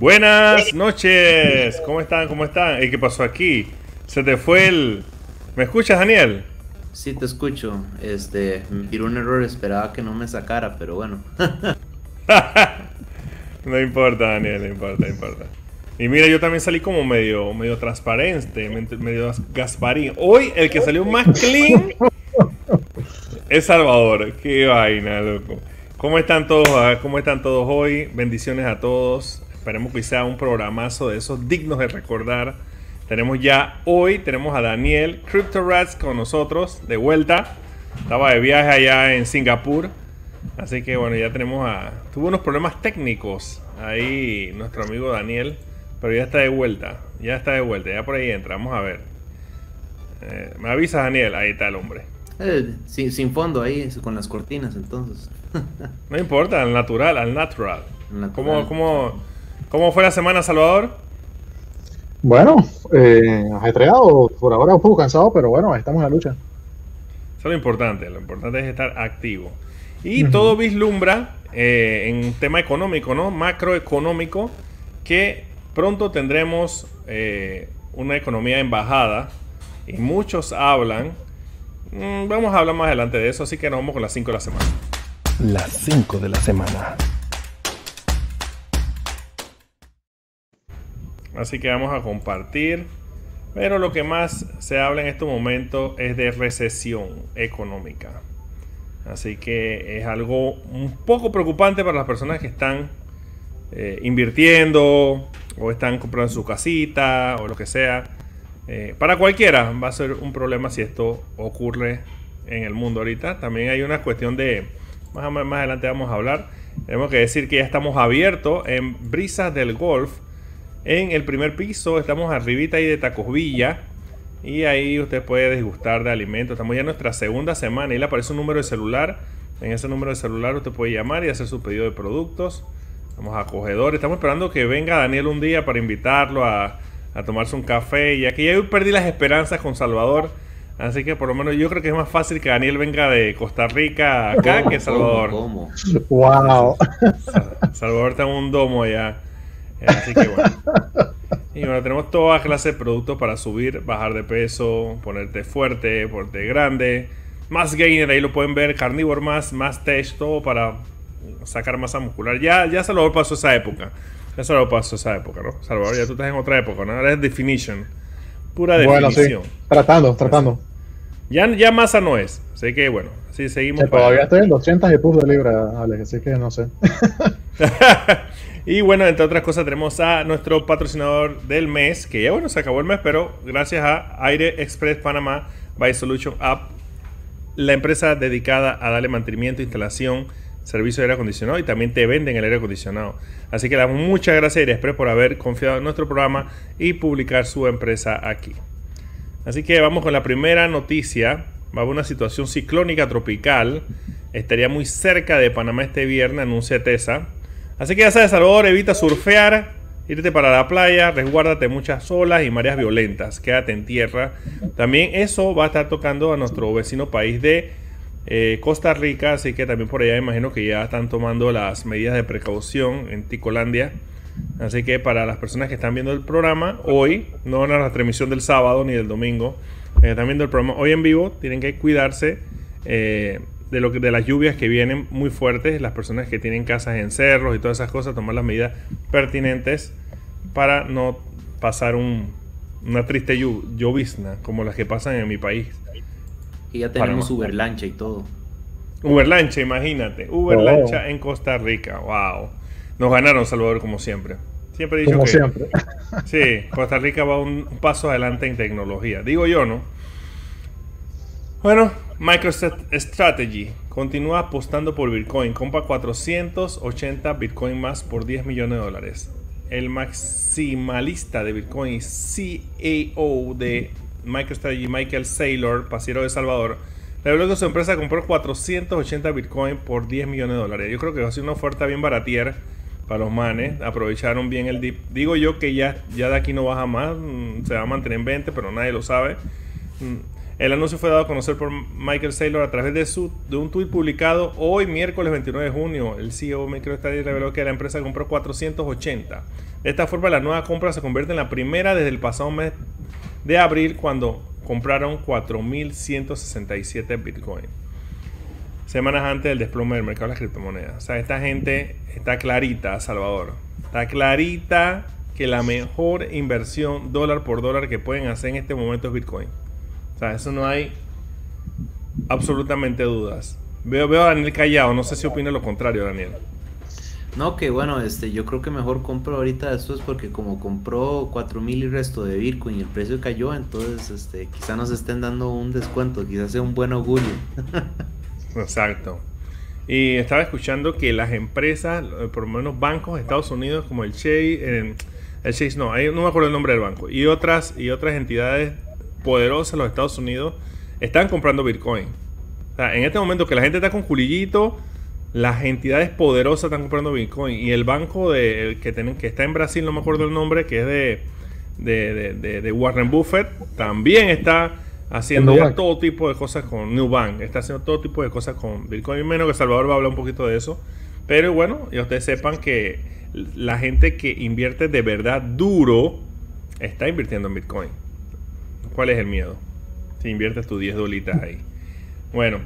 Buenas noches. ¿Cómo están? ¿Cómo están? ¿Y qué pasó aquí? Se te fue el... ¿Me escuchas, Daniel? Sí, te escucho. Este, me tiró un error, esperaba que no me sacara, pero bueno. no importa, Daniel, no importa, no importa. Y mira, yo también salí como medio, medio transparente, medio Gasparín. Hoy el que salió más clean es Salvador. Qué vaina, loco. ¿Cómo están todos? ¿Cómo están todos hoy? Bendiciones a todos. Esperemos que sea un programazo de esos dignos de recordar. Tenemos ya hoy, tenemos a Daniel Crypto Rats con nosotros de vuelta. Estaba de viaje allá en Singapur. Así que bueno, ya tenemos a... Tuvo unos problemas técnicos ahí nuestro amigo Daniel. Pero ya está de vuelta. Ya está de vuelta. Ya por ahí entra. Vamos a ver. Eh, me avisa Daniel. Ahí está el hombre. Eh, sin, fondo ahí, con las cortinas entonces. no importa, al natural, al natural. ¿Cómo, cómo, cómo fue la semana, Salvador? Bueno, eh, ajetreado, por ahora un poco cansado, pero bueno, estamos en la lucha. Eso es lo importante, lo importante es estar activo. Y todo vislumbra eh, en tema económico, ¿no? Macroeconómico, que pronto tendremos eh, una economía en bajada y muchos hablan Mm, vamos a hablar más adelante de eso, así que nos vamos con las 5 de la semana. Las 5 de la semana. Así que vamos a compartir. Pero lo que más se habla en este momento es de recesión económica. Así que es algo un poco preocupante para las personas que están eh, invirtiendo o están comprando su casita o lo que sea. Eh, para cualquiera va a ser un problema si esto ocurre en el mundo ahorita. También hay una cuestión de, más, más adelante vamos a hablar, tenemos que decir que ya estamos abiertos en Brisas del Golf. En el primer piso estamos arribita ahí de Tacos Villa. Y ahí usted puede disgustar de alimentos. Estamos ya en nuestra segunda semana y le aparece un número de celular. En ese número de celular usted puede llamar y hacer su pedido de productos. Estamos acogedores. Estamos esperando que venga Daniel un día para invitarlo a a tomarse un café. Y aquí ya perdí las esperanzas con Salvador. Así que por lo menos yo creo que es más fácil que Daniel venga de Costa Rica acá que Salvador. Wow. Salvador está en un domo ya. Así que bueno. Y bueno, tenemos toda clase de productos para subir, bajar de peso, ponerte fuerte, ponerte grande. Más gainer, ahí lo pueden ver, carnívoro más, más test, todo para sacar masa muscular. Ya, ya Salvador pasó esa época. Eso lo pasó esa época, ¿no? Salvador, ya tú estás en otra época, ¿no? Ahora es definition. Pura definición. Tratando, tratando. Ya, ya masa no es. Así que bueno, así seguimos. todavía estoy en 200 y puse de libra, Alex, así que no sé. y bueno, entre otras cosas, tenemos a nuestro patrocinador del mes, que ya bueno, se acabó el mes, pero gracias a Aire Express Panamá by Solution App, la empresa dedicada a darle mantenimiento, instalación, servicio de aire acondicionado y también te venden el aire acondicionado. Así que le damos muchas gracias a Airexpress por haber confiado en nuestro programa y publicar su empresa aquí. Así que vamos con la primera noticia. Va a haber una situación ciclónica tropical. Estaría muy cerca de Panamá este viernes, anuncia TESA. Así que ya sabes, Salvador, evita surfear, irte para la playa, resguárdate muchas olas y mareas violentas. Quédate en tierra. También eso va a estar tocando a nuestro vecino país de eh, Costa Rica, así que también por allá imagino que ya están tomando las medidas de precaución en Ticolandia. Así que para las personas que están viendo el programa hoy, no en la transmisión del sábado ni del domingo, eh, están viendo el programa hoy en vivo, tienen que cuidarse eh, de, lo que, de las lluvias que vienen muy fuertes. Las personas que tienen casas en cerros y todas esas cosas, tomar las medidas pertinentes para no pasar una triste llovizna como las que pasan en mi país. Y ya tenemos Uber Lancha y todo. Uber Lancha, imagínate. Uber oh. Lancha en Costa Rica. Wow. Nos ganaron Salvador como siempre. Siempre he dicho como que. siempre. Sí, Costa Rica va un paso adelante en tecnología. Digo yo, ¿no? Bueno, MicroStrategy continúa apostando por Bitcoin. Compra 480 Bitcoin más por 10 millones de dólares. El maximalista de Bitcoin, CEO de MicroStrategy Michael Saylor, pasero de Salvador, reveló que su empresa compró 480 Bitcoin por 10 millones de dólares. Yo creo que va a ser una oferta bien baratier para los manes. Aprovecharon bien el dip. Digo yo que ya, ya de aquí no baja más. Mm, se va a mantener en 20, pero nadie lo sabe. El anuncio fue dado a conocer por Michael Saylor a través de, su, de un tweet publicado hoy, miércoles 29 de junio. El CEO de MicroStrategy reveló que la empresa compró 480. De esta forma, la nueva compra se convierte en la primera desde el pasado mes de abril, cuando compraron 4.167 Bitcoin. Semanas antes del desplome del mercado de las criptomonedas. O sea, esta gente está clarita, Salvador. Está clarita que la mejor inversión dólar por dólar que pueden hacer en este momento es Bitcoin. O sea, eso no hay absolutamente dudas. Veo, veo a Daniel callado, no sé si opina lo contrario, Daniel. No, que bueno, este, yo creo que mejor compro ahorita esto es porque como compró 4000 y resto de Bitcoin y el precio cayó, entonces este, quizá nos estén dando un descuento, quizás sea un buen augurio. Exacto. Y estaba escuchando que las empresas, eh, por lo menos bancos de Estados Unidos, como el Chase, el, Chase no, no me acuerdo el nombre del banco, y otras, y otras entidades poderosas de los Estados Unidos, están comprando Bitcoin. O sea, en este momento que la gente está con culillito, las entidades poderosas están comprando Bitcoin. Y el banco de, que, tienen, que está en Brasil, no me acuerdo el nombre, que es de, de, de Warren Buffett, también está haciendo todo tipo de cosas con New Bank. Está haciendo todo tipo de cosas con Bitcoin. Menos que Salvador va a hablar un poquito de eso. Pero bueno, y ustedes sepan que la gente que invierte de verdad duro está invirtiendo en Bitcoin. ¿Cuál es el miedo? Si inviertes tus 10 dolitas ahí. Bueno,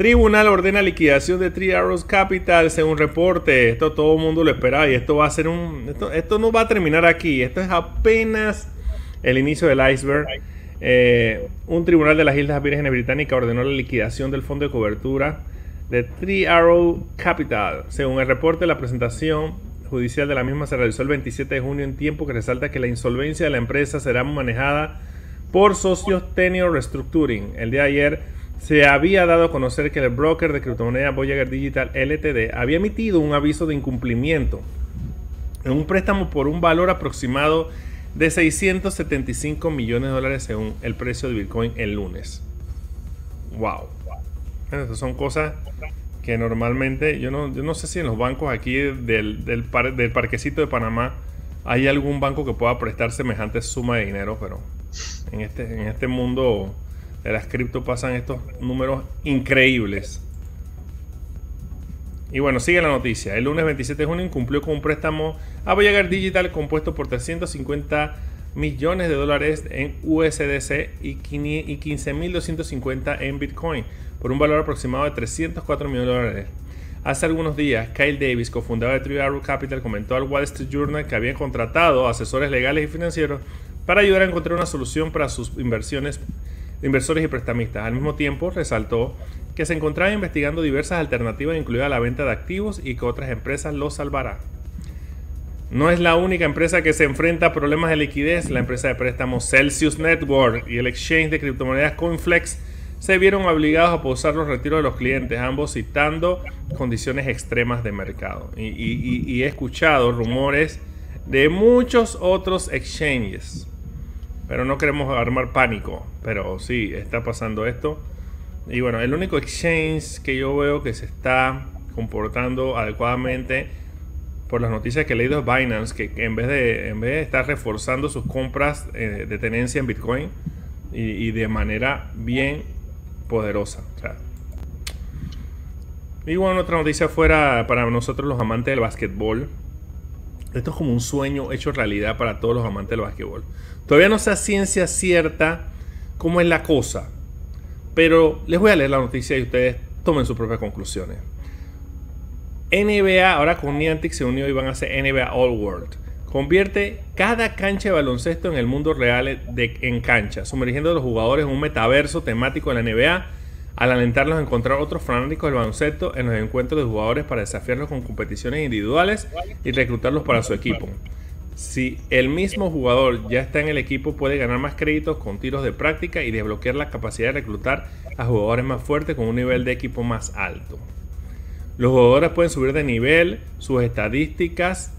Tribunal ordena liquidación de Three Arrows Capital según reporte. Esto todo el mundo lo esperaba y esto va a ser un... Esto, esto no va a terminar aquí. Esto es apenas el inicio del iceberg. Eh, un tribunal de las Islas Vírgenes Británicas ordenó la liquidación del fondo de cobertura de Three Arrow Capital. Según el reporte, la presentación judicial de la misma se realizó el 27 de junio en tiempo que resalta que la insolvencia de la empresa será manejada por socios Tenio Restructuring. El día de ayer se había dado a conocer que el broker de criptomoneda Voyager Digital LTD había emitido un aviso de incumplimiento en un préstamo por un valor aproximado de 675 millones de dólares según el precio de Bitcoin el lunes. Wow. Estas son cosas que normalmente, yo no, no sé si en los bancos aquí del, del, del parquecito de Panamá hay algún banco que pueda prestar semejante suma de dinero, pero en este, en este mundo de las cripto pasan estos números increíbles. Y bueno, sigue la noticia. El lunes 27 de junio cumplió con un préstamo a Voyager Digital compuesto por 350 millones de dólares en USDC y 15.250 en Bitcoin, por un valor aproximado de 304 millones de dólares. Hace algunos días, Kyle Davis, cofundador de Three Arrow Capital, comentó al Wall Street Journal que habían contratado asesores legales y financieros para ayudar a encontrar una solución para sus inversiones, inversores y prestamistas. Al mismo tiempo, resaltó que se encontraba investigando diversas alternativas, incluida la venta de activos, y que otras empresas lo salvarán. No es la única empresa que se enfrenta a problemas de liquidez. La empresa de préstamos Celsius Network y el exchange de criptomonedas Coinflex se vieron obligados a pausar los retiros de los clientes, ambos citando condiciones extremas de mercado. Y, he escuchado rumores de muchos otros exchanges. Pero no queremos armar pánico. Pero sí, está pasando esto. Y bueno, el único exchange que yo veo que se está comportando adecuadamente por las noticias que he leído es Binance, que en vez de, en vez de estar reforzando sus compras eh, de tenencia en Bitcoin y, de manera bien poderosa. Y bueno, otra noticia fuera para nosotros los amantes del básquetbol. Esto es como un sueño hecho realidad para todos los amantes del básquetbol. Todavía no sea ciencia cierta cómo es la cosa. Pero les voy a leer la noticia y ustedes tomen sus propias conclusiones. NBA, ahora con Niantic se unió y van a hacer NBA All World. Convierte cada cancha de baloncesto en el mundo real en cancha, sumergiendo a los jugadores en un metaverso temático de la NBA, al alentarlos a encontrar otros fanáticos del baloncesto en los encuentros de jugadores para desafiarlos con competiciones individuales y reclutarlos para su equipo. Si el mismo jugador ya está en el equipo, puede ganar más créditos con tiros de práctica y desbloquear la capacidad de reclutar a jugadores más fuertes con un nivel de equipo más alto. Los jugadores pueden subir de nivel sus estadísticas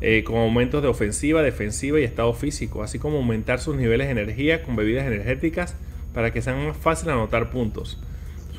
eh, con aumentos de ofensiva, defensiva y estado físico, así como aumentar sus niveles de energía con bebidas energéticas para que sean más fácil anotar puntos.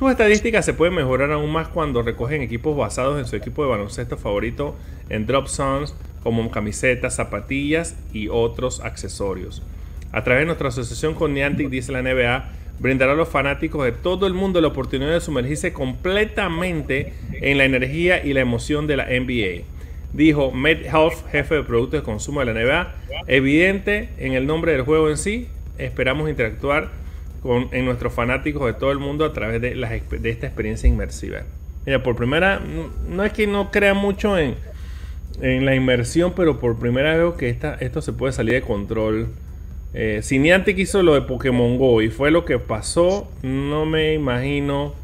Sus estadísticas se pueden mejorar aún más cuando recogen equipos basados en su equipo de baloncesto favorito en Drop Zones, como camisetas, zapatillas y otros accesorios. A través de nuestra asociación con Niantic, dice la NBA, brindará a los fanáticos de todo el mundo la oportunidad de sumergirse completamente en la energía y la emoción de la NBA. Dijo Matt Health, jefe de productos de consumo de la NBA. Evidente en el nombre del juego en sí, esperamos interactuar con en nuestros fanáticos de todo el mundo a través de, esta experiencia inmersiva. Mira, por primera, no es que no crea mucho en, la inmersión, pero por primera vez veo que esto se puede salir de control. Eh, si Niantic hizo lo de Pokémon Go y fue lo que pasó, no me imagino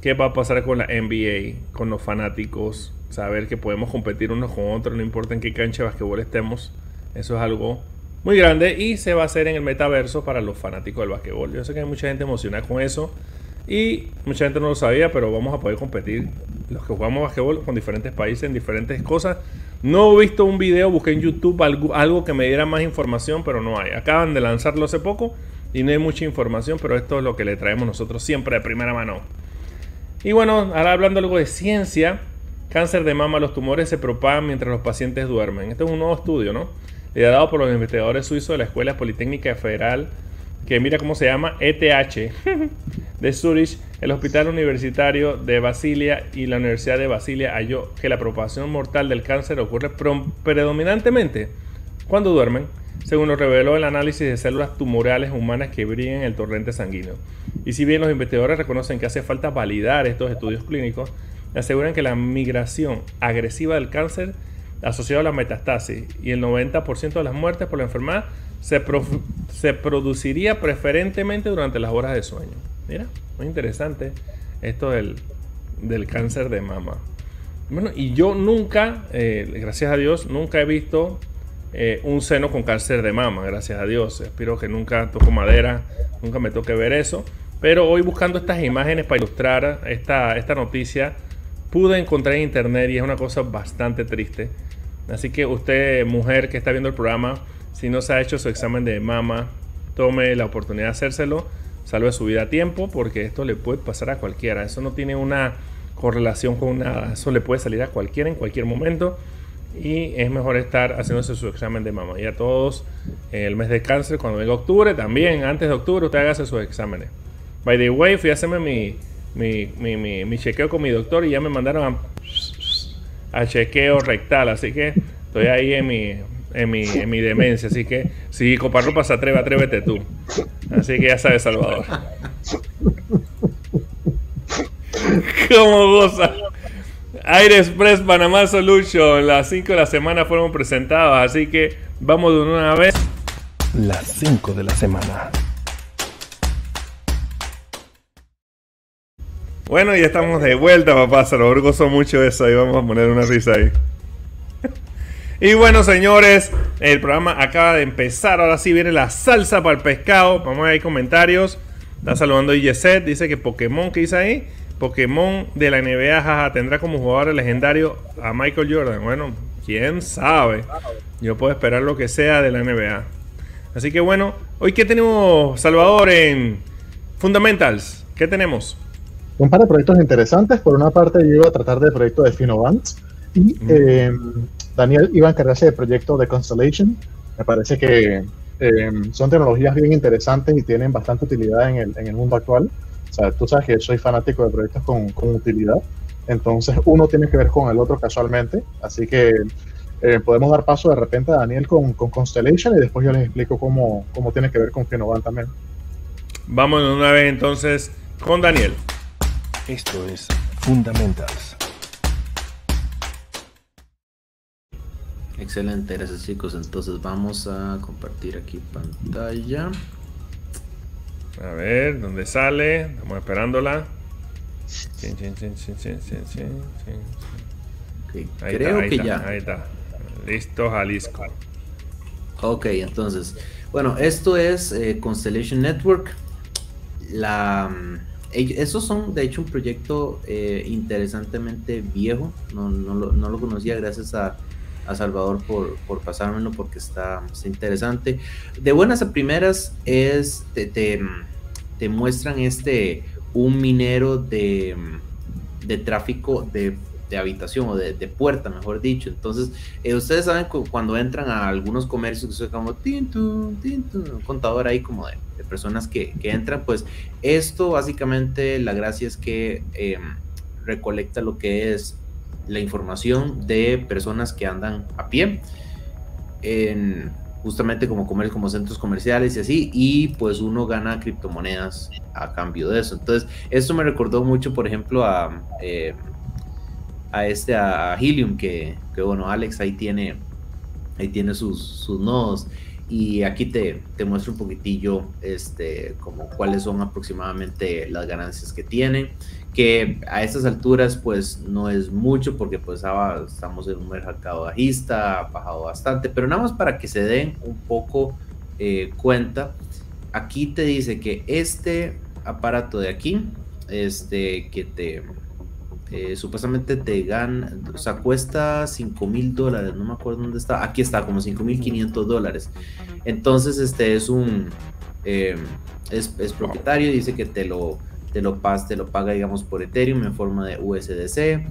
qué va a pasar con la NBA, con los fanáticos. Saber que podemos competir unos con otros, no importa en qué cancha de basquetbol estemos. Eso es algo muy grande y se va a hacer en el metaverso para los fanáticos del basquetbol. Yo sé que hay mucha gente emocionada con eso y mucha gente no lo sabía, pero vamos a poder competir los que jugamos basquetbol con diferentes países en diferentes cosas. No he visto un video, busqué en YouTube algo, algo, que me diera más información, pero no hay. Acaban de lanzarlo hace poco y no hay mucha información, pero esto es lo que le traemos nosotros siempre de primera mano. Y bueno, ahora hablando algo de ciencia, cáncer de mama, los tumores se propagan mientras los pacientes duermen. Este es un nuevo estudio, ¿no? Liderado por los investigadores suizos de la Escuela Politécnica Federal, que mira cómo se llama, ETH, de Zurich, el Hospital Universitario de Basilia y la Universidad de Basilia halló que la propagación mortal del cáncer ocurre predominantemente cuando duermen, según lo reveló el análisis de células tumorales humanas que brillan en el torrente sanguíneo. Y si bien los investigadores reconocen que hace falta validar estos estudios clínicos, aseguran que la migración agresiva del cáncer asociado a la metastasis y el 90% de las muertes por la enfermedad se, produciría preferentemente durante las horas de sueño. Mira, muy interesante esto del, cáncer de mama. Bueno, y yo nunca, eh, gracias a Dios, nunca he visto eh, un seno con cáncer de mama, gracias a Dios. Espero que nunca toco madera, nunca me toque ver eso. Pero hoy buscando estas imágenes para ilustrar esta, esta noticia, pude encontrar en internet y es una cosa bastante triste. Así que usted, mujer que está viendo el programa, si no se ha hecho su examen de mama, tome la oportunidad de hacérselo salve su vida a tiempo, porque esto le puede pasar a cualquiera. Eso no tiene una correlación con nada. Eso le puede salir a cualquiera en cualquier momento. Y es mejor estar haciéndose su examen de mama. Y a todos, en el mes de cáncer, cuando venga octubre, también antes de octubre, usted hágase sus exámenes. By the way, fui a hacerme mi, mi, mi, chequeo con mi doctor y ya me mandaron a, a chequeo rectal. Así que estoy ahí en mi en mi, en mi demencia. Así que si Coparropa se atreve, atrévete tú. Así que ya sabes, Salvador. ¿Cómo goza? Aire Express Panamá Solution. Las 5 de la semana fueron presentadas. Así que vamos de una vez. Las 5 de la semana. Bueno, ya estamos de vuelta, papá. Se lo gozo mucho eso y vamos a poner una risa ahí. Y bueno, señores, el programa acaba de empezar. Ahora sí viene la salsa para el pescado. Vamos a ver comentarios. Está saludando Yeset. Dice que Pokémon, ¿qué dice ahí? Pokémon de la NBA jaja, tendrá como jugador legendario a Michael Jordan. Bueno, quién sabe. Yo puedo esperar lo que sea de la NBA. Así que bueno, hoy que tenemos, Salvador, en Fundamentals. ¿Qué tenemos? Un par de proyectos interesantes. Por una parte, yo iba a tratar del proyecto de Finovant. Y Daniel iba a encargarse del proyecto de Constellation. Me parece que eh, son tecnologías bien interesantes y tienen bastante utilidad en el, mundo actual. O sea, tú sabes que soy fanático de proyectos con, utilidad. Entonces, uno tiene que ver con el otro casualmente. Así que eh, podemos dar paso de repente a Daniel con, Constellation y después yo les explico cómo, cómo tiene que ver con Finovan también. Vamos una vez entonces con Daniel. Esto es Fundamentals. Excelente, gracias chicos. Entonces vamos a compartir aquí pantalla. A ver, ¿dónde sale? Estamos esperándola. creo que ya. Ahí está. Listo, Jalisco. Ok, entonces. Bueno, esto es eh, Constellation Network. La, mm, esos son, de hecho, un proyecto eh, interesantemente viejo. No, no lo conocía gracias a a Salvador por, por pasármelo porque está, interesante. De buenas a primeras es, te, te, muestran este, un minero de, de tráfico de habitación o de, puerta, mejor dicho. Entonces, eh, ustedes saben cuando entran a algunos comercios que son como tintu, tintu, un contador ahí como de, personas que, que, entran, pues esto básicamente la gracia es que em, recolecta lo que es la información de personas que andan a pie en justamente como comer como centros comerciales y así, y pues uno gana criptomonedas a cambio de eso. Entonces, esto me recordó mucho, por ejemplo, a, eh, a este, a Helium, que, que, bueno, Alex ahí tiene, ahí tiene sus, sus nodos. Y aquí te, te muestro un poquitillo este, como cuáles son aproximadamente las ganancias que tiene que a estas alturas pues no es mucho porque pues ahora estamos en un mercado bajista, ha bajado bastante, pero nada más para que se den un poco eh, cuenta, aquí te dice que este aparato de aquí, este que te eh, supuestamente te gana, o sea, cuesta 5 mil dólares, no me acuerdo dónde está, aquí está, como 5 mil 500 dólares. Entonces, este es un, eh, es, es propietario, dice que te lo te lo, te lo paga, digamos, por Ethereum en forma de USDC.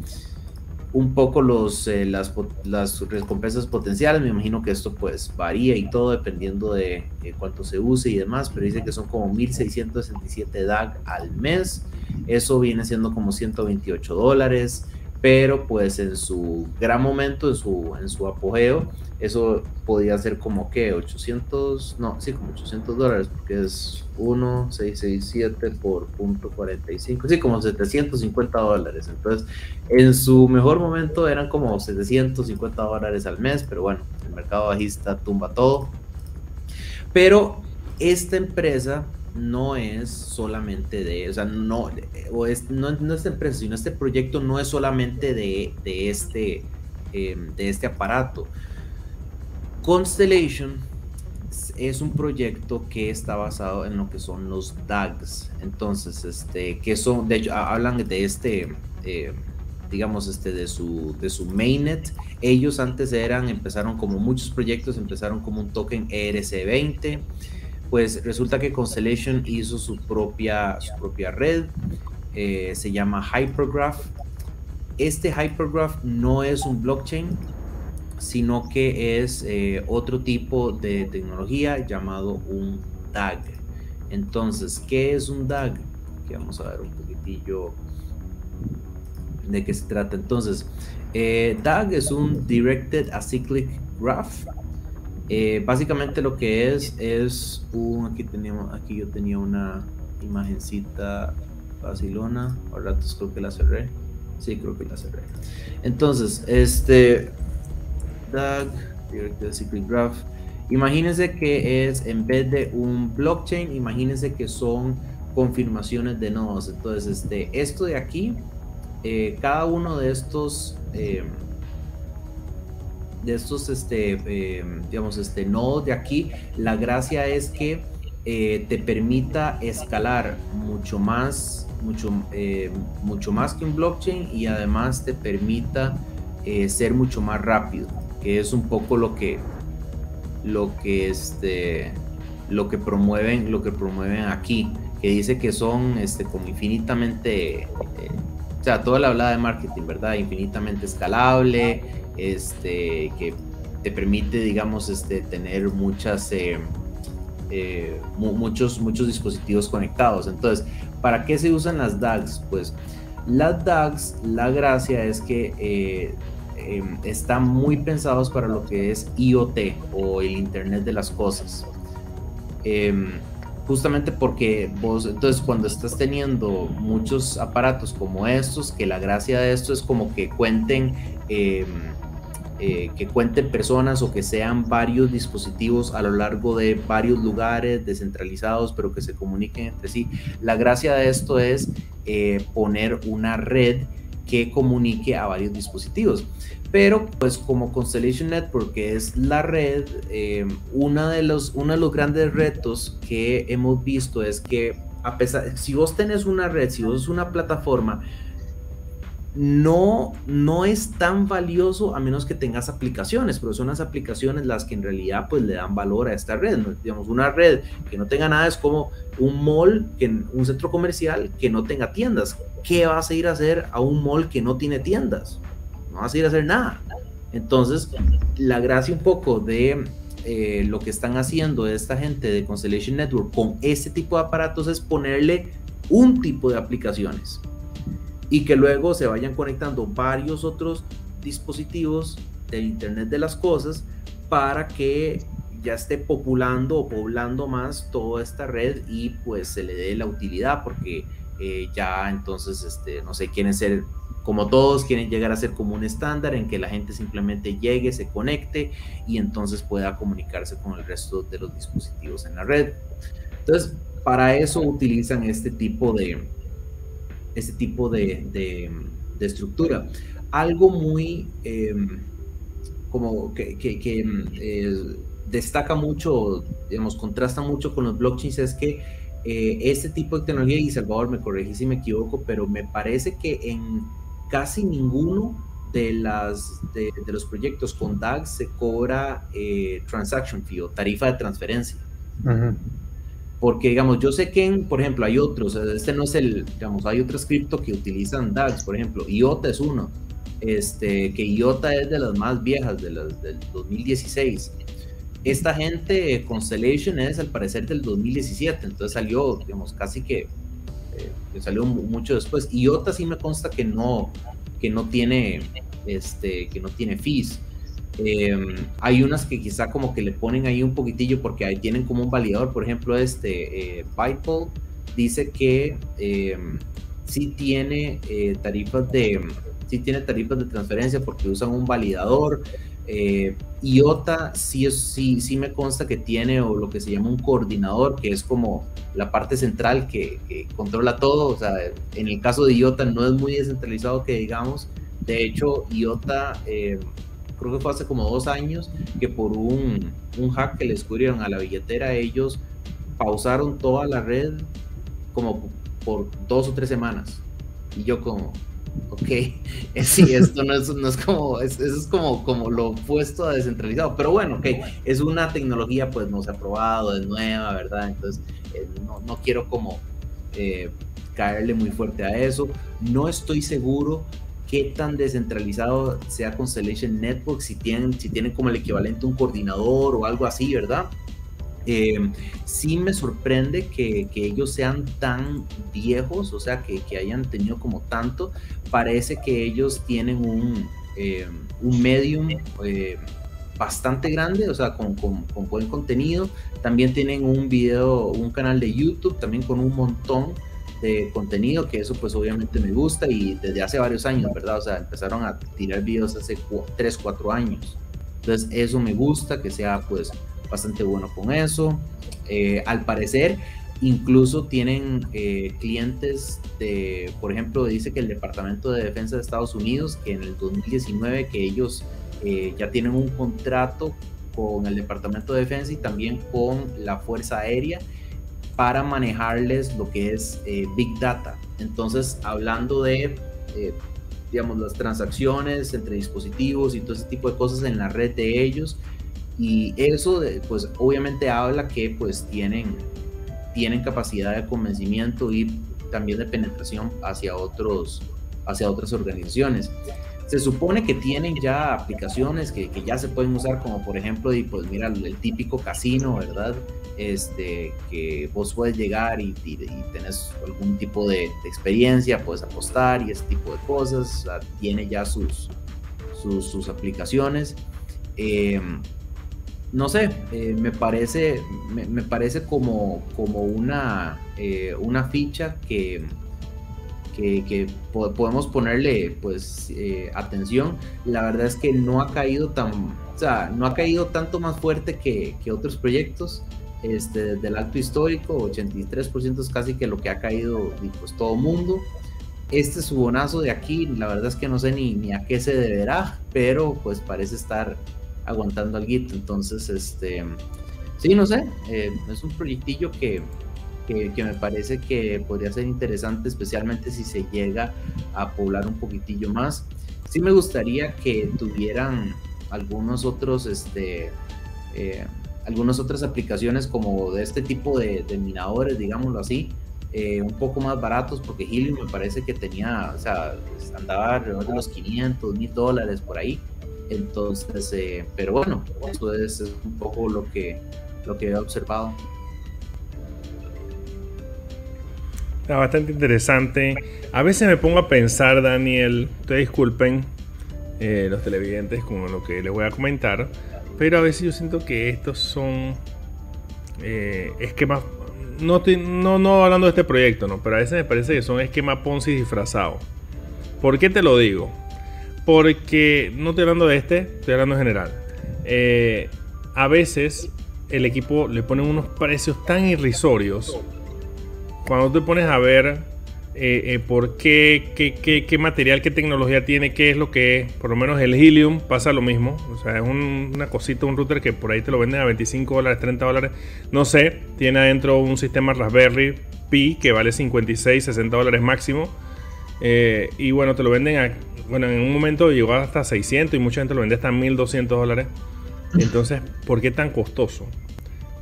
Un poco los, eh, las, las, recompensas potenciales, me imagino que esto pues varía y todo dependiendo de cuánto se use y demás, pero dice que son como 1.667 DAG al mes, eso viene siendo como 128 dólares, pero pues en su gran momento, en su, en su apogeo, eso podía ser como que 800, no, sí, como 800 dólares, porque es 1,667 por punto 45, sí, como 750 dólares. Entonces, en su mejor momento eran como 750 dólares al mes, pero bueno, el mercado bajista tumba todo. Pero esta empresa no es solamente de, o sea, no, o es, no, no esta empresa, sino este proyecto no es solamente de, de este, em, de este aparato Constellation es un proyecto que está basado en lo que son los DAGs. Entonces, este, que son, de hecho, hablan de este, eh, digamos, este, de su, de su mainnet. Ellos antes eran, empezaron como muchos proyectos, empezaron como un token ERC20. Pues resulta que Constellation hizo su propia, su propia red, eh, se llama Hypergraph. Este Hypergraph no es un blockchain, sino que es eh, otro tipo de tecnología llamado un DAG. Entonces, ¿qué es un DAG? Aquí vamos a ver un poquitillo de qué se trata. Entonces, eh, DAG es un Directed Acyclic Graph. Eh, básicamente lo que es es un aquí teníamos aquí yo tenía una imagencita Barcelona ahora creo que la cerré sí creo que la cerré entonces este DAG, Directed Cyclic Graph. Imagínense que es, en vez de un blockchain, imagínense que son confirmaciones de nodos. Entonces, este, esto de aquí, eh, cada uno de estos, eh, de estos, este, eh, digamos, este nodos de aquí, la gracia es que te permita escalar mucho más, mucho, mucho más que un blockchain y además te permita ser mucho más rápido que es un poco lo que lo que este lo que promueven lo que promueven aquí que dice que son este como infinitamente eh, o sea toda la hablada de marketing verdad infinitamente escalable este que te permite digamos este tener muchas eh, eh, muchos muchos dispositivos conectados entonces para qué se usan las DAGs pues las DAGs la gracia es que Em, están muy pensados para lo que es IoT o el Internet de las Cosas. Em, justamente porque vos, entonces cuando estás teniendo muchos aparatos como estos, que la gracia de esto es como que cuenten, em, eh, que cuenten personas o que sean varios dispositivos a lo largo de varios lugares descentralizados, pero que se comuniquen entre sí. La gracia de esto es eh, poner una red que comunique a varios dispositivos. Pero pues como Constellation Network, que es la red, eh, una de los, uno de los grandes retos que hemos visto es que a pesar, si vos tenés una red, si vos es una plataforma, no, no es tan valioso a menos que tengas aplicaciones, pero son las aplicaciones las que en realidad pues le dan valor a esta red. Digamos, una red que no tenga nada es como un mall, un centro comercial que no tenga tiendas. ¿Qué vas a ir a hacer a un mall que no tiene tiendas? No vas a ir a hacer nada. Entonces, la gracia un poco de eh, lo que están haciendo esta gente de Constellation Network con este tipo de aparatos es ponerle un tipo de aplicaciones y que luego se vayan conectando varios otros dispositivos del Internet de las Cosas para que ya esté populando o poblando más toda esta red y pues se le dé la utilidad porque eh, ya entonces, este, no sé, quieren ser como todos, quieren llegar a ser como un estándar en que la gente simplemente llegue, se conecte y entonces pueda comunicarse con el resto de los dispositivos en la red. Entonces, para eso utilizan este tipo de, este tipo de, de, estructura. Algo muy em, como que, em, destaca mucho, digamos, contrasta mucho con los blockchains es que eh, este tipo de tecnología, y Salvador me corregí si me equivoco, pero me parece que en casi ninguno de, las, de, los proyectos con DAG se cobra eh, transaction fee o tarifa de transferencia. Porque, digamos, yo sé que, por ejemplo, hay otros, este no es el, digamos, hay otros cripto que utilizan DAGs, por ejemplo, IOTA es uno, este, que IOTA es de las más viejas, de las del 2016. Esta gente, Constellation, es al parecer del 2017, entonces salió, digamos, casi que, eh, salió mucho después. IOTA sí me consta que no, que no tiene, este, que no tiene fees. Em, hay unas que quizá como que le ponen ahí un poquitillo porque ahí tienen como un validador, por ejemplo, este eh, dice que em, sí tiene eh, tarifas de sí tiene tarifas de transferencia porque usan un validador. Eh, IOTA sí, sí, sí me consta que tiene o lo que se llama un coordinador, que es como la parte central que, que controla todo. O sea, en el caso de IOTA no es muy descentralizado que digamos. De hecho, IOTA eh, creo que fue hace como dos años, que por un, un hack que le descubrieron a la billetera, ellos pausaron toda la red como por dos o tres semanas. Y yo como, ok, sí, esto no es, no es como, eso es como, como lo opuesto a descentralizado, pero bueno, ok, es una tecnología pues no se ha probado, es nueva, ¿verdad? Entonces, eh, no, no, quiero como eh, caerle muy fuerte a eso, no estoy seguro qué tan descentralizado sea Constellation Network, si tienen, si tienen como el equivalente un coordinador o algo así, ¿verdad? Eh, sí me sorprende que, ellos sean tan viejos, o sea, que, que, hayan tenido como tanto. Parece que ellos tienen un, eh, un medium eh, bastante grande, o sea, con, con, con, buen contenido. También tienen un video, un canal de YouTube, también con un montón de contenido, que eso pues obviamente me gusta y desde hace varios años, ¿verdad? O sea, empezaron a tirar videos hace 3, 4 años. Entonces eso me gusta, que sea pues bastante bueno con eso. Eh, al parecer, incluso tienen eh, clientes de, por ejemplo, dice que el Departamento de Defensa de Estados Unidos, que en el 2019, que ellos eh, ya tienen un contrato con el Departamento de Defensa y también con la Fuerza Aérea para manejarles lo que es eh, Big Data. Entonces, hablando de, eh, digamos, las transacciones entre dispositivos y todo ese tipo de cosas en la red de ellos. Y eso, pues, obviamente habla que, pues, tienen, tienen capacidad de convencimiento y también de penetración hacia, otros, hacia otras organizaciones. Se supone que tienen ya aplicaciones que, ya se pueden usar, como por ejemplo, y pues mira, el típico casino, ¿verdad? este, que vos puedes llegar y, y, tenés algún tipo de, experiencia, puedes apostar y ese tipo de cosas, tiene ya sus, sus, aplicaciones. Em, no sé, eh, me parece, me, parece como, como una, eh, una ficha que, que, podemos ponerle pues eh, atención. La verdad es que no ha caído tan, o sea, no ha caído tanto más fuerte que, que otros proyectos este, del alto histórico, 83% es casi que lo que ha caído pues, todo mundo. Este subonazo de aquí, la verdad es que no sé ni, ni a qué se deberá, pero pues parece estar aguantando algo. Entonces, este, sí, no sé, eh, es un proyectillo que, que, que, me parece que podría ser interesante, especialmente si se llega a poblar un poquitillo más. Sí me gustaría que tuvieran algunos otros, este, eh, algunas otras aplicaciones como de este tipo de, de minadores, digámoslo así, eh, un poco más baratos, porque Helium me parece que tenía, o sea, andaba alrededor de los 500 mil dólares por ahí. Entonces, eh, pero bueno, eso es, un poco lo que, lo que he observado. Está bastante interesante. A veces me pongo a pensar, Daniel, ustedes disculpen eh, los televidentes con lo que les voy a comentar, pero a veces yo siento que estos son eh, esquemas, no, no, no hablando de este proyecto, no, pero a veces me parece que son esquemas Ponzi disfrazados. ¿Por qué te lo digo? Porque no estoy hablando de este, estoy hablando en general. Eh, a veces el equipo le pone unos precios tan irrisorios cuando te pones a ver eh, eh, por qué qué, material, qué tecnología tiene, qué es lo que es, por lo menos el Helium pasa lo mismo. O sea, es una cosita, un router que por ahí te lo venden a 25 dólares, 30 dólares. No sé, tiene adentro un sistema Raspberry Pi que vale 56, 60 dólares máximo. Eh, y bueno, te lo venden a, bueno, en un momento llegó hasta 600 y mucha gente lo vende hasta 1200 dólares. Entonces, ¿por qué tan costoso?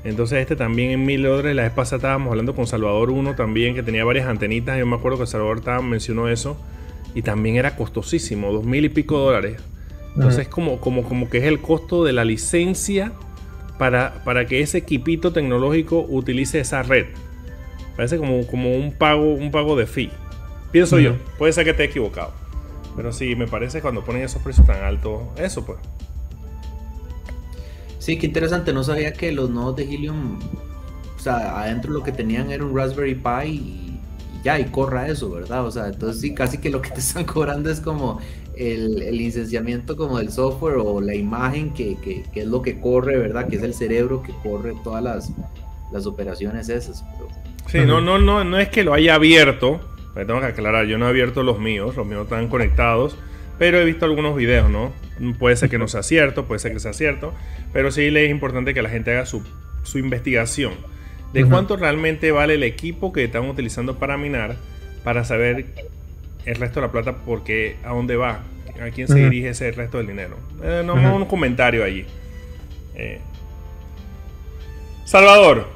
Entonces este también en mil dólares. La vez pasada estábamos hablando con Salvador 1 también, que tenía varias antenitas. Yo me acuerdo que Salvador estaba, mencionó eso. Y también era costosísimo, dos mil y pico dólares. Entonces como, como, como que es el costo de la licencia para, para que ese equipito tecnológico utilice esa red. Parece como, como un pago, un pago de fee. Pienso yo. Puede ser que esté equivocado. Pero sí, me parece cuando ponen esos precios tan altos, eso pues. Sí, qué interesante. No sabía que los nodos de Helium, o sea, adentro lo que tenían era un Raspberry Pi y, ya, y corra eso, ¿verdad? O sea, entonces sí, casi que lo que te están cobrando es como el, el licenciamiento como del software o la imagen que, que, que, es lo que corre, ¿verdad? Que es el cerebro que corre todas las, las operaciones esas. Sí, no, no, no, no es que lo haya abierto. tengo que aclarar, yo no he abierto los míos, los míos están conectados, pero he visto algunos videos, ¿no? Puede ser que no sea cierto, puede ser que sea cierto, pero sí le es importante que la gente haga su, investigación de cuánto realmente vale el equipo que están utilizando para minar para saber el resto de la plata, porque a dónde va, a quién se dirige ese resto del dinero. Eh, no, un comentario allí. Eh. Salvador,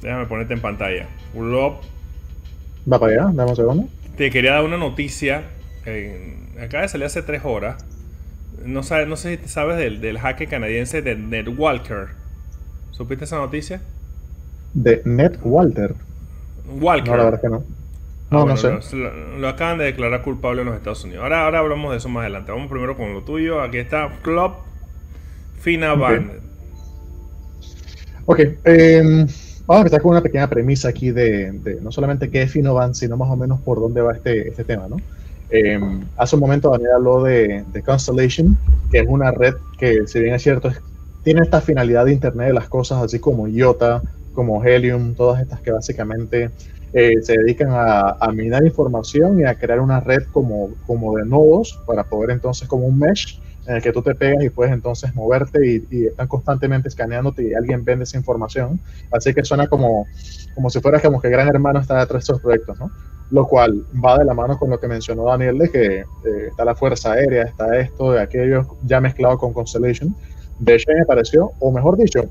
déjame ponerte en pantalla. Va para allá, dame un segundo. Te quería dar una noticia. acaba de salir hace tres horas no, sabe, no sé si sabes del, del hacker canadiense de NetWalker. ¿Supiste esa noticia? ¿De NetWalker? Walker. No, la verdad que no. No, no sé. Lo, acaban de declarar culpable en los Estados Unidos. Ahora, ahora hablamos de eso más adelante. Vamos primero con lo tuyo. Aquí está Club Fina Okay. ok. Em, vamos a empezar con una pequeña premisa aquí de, de no solamente qué es Finovan, sino más o menos por dónde va este, este tema, ¿no? Eh, hace un momento Daniel habló de, Constellation, que es una red que, si bien es cierto, tiene esta finalidad de Internet de las cosas, así como IOTA, como Helium, todas estas que básicamente eh, se dedican a, minar información y a crear una red como, como de nodos para poder entonces como un mesh en el que tú te pegas y puedes entonces moverte y, están constantemente escaneándote y alguien vende esa información. Así que suena como, como si fuera como que Gran Hermano está detrás de estos proyectos, ¿no? Lo cual va de la mano con lo que mencionó Daniel de que eh, está la Fuerza Aérea, está esto, de aquello, ya mezclado con Constellation. De hecho, me pareció, o mejor dicho,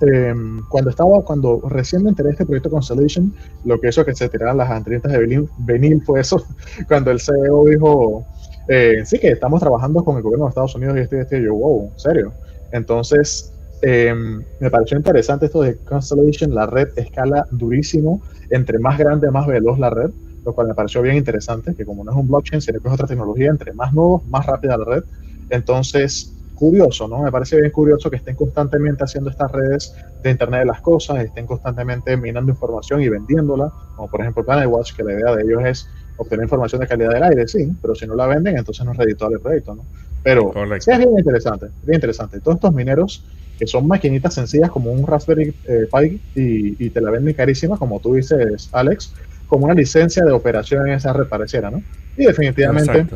em, cuando estaba, cuando recién me enteré este proyecto Constellation, lo que hizo que se tiraran las antenitas de Benil fue eso, cuando el CEO dijo, eh, sí que estamos trabajando con el gobierno de Estados Unidos y este este, yo, wow, ¿en serio? Entonces, em, me pareció interesante esto de Constellation, la red escala durísimo, entre más grande, más veloz la red, lo cual me pareció bien interesante, que como no es un blockchain, sino que es otra tecnología, entre más nodos, más rápida la red. Entonces, curioso, ¿no? Me parece bien curioso que estén constantemente haciendo estas redes de Internet de las Cosas, estén constantemente minando información y vendiéndola, como por ejemplo PlanetWatch, que la idea de ellos es obtener información de calidad del aire, sí, pero si no la venden, entonces no es redituable el proyecto, ¿no? Pero sí es bien interesante, bien interesante. Todos estos mineros que son maquinitas sencillas como un Raspberry eh, Pi y, te la venden carísima, como tú dices, Alex, como una licencia de operación en esa red pareciera, ¿no? Y definitivamente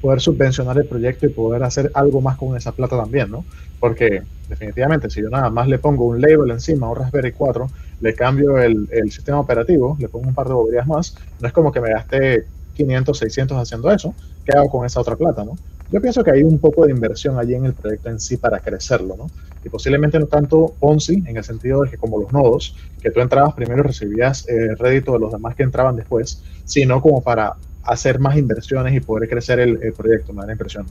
poder subvencionar el proyecto y poder hacer algo más con esa plata también, ¿no? Porque definitivamente si yo nada más le pongo un label encima un Raspberry 4, le cambio el, el sistema operativo, le pongo un par de boberías más, no es como que me gasté 500, 600 haciendo eso, ¿qué hago con esa otra plata, no? Yo pienso que hay un poco de inversión allí en el proyecto en sí para crecerlo, ¿no? Y posiblemente no tanto Ponzi, en el sentido de que como los nodos, que tú entrabas primero y recibías eh, rédito de los demás que entraban después, sino como para hacer más inversiones y poder crecer el, proyecto, me da la impresión.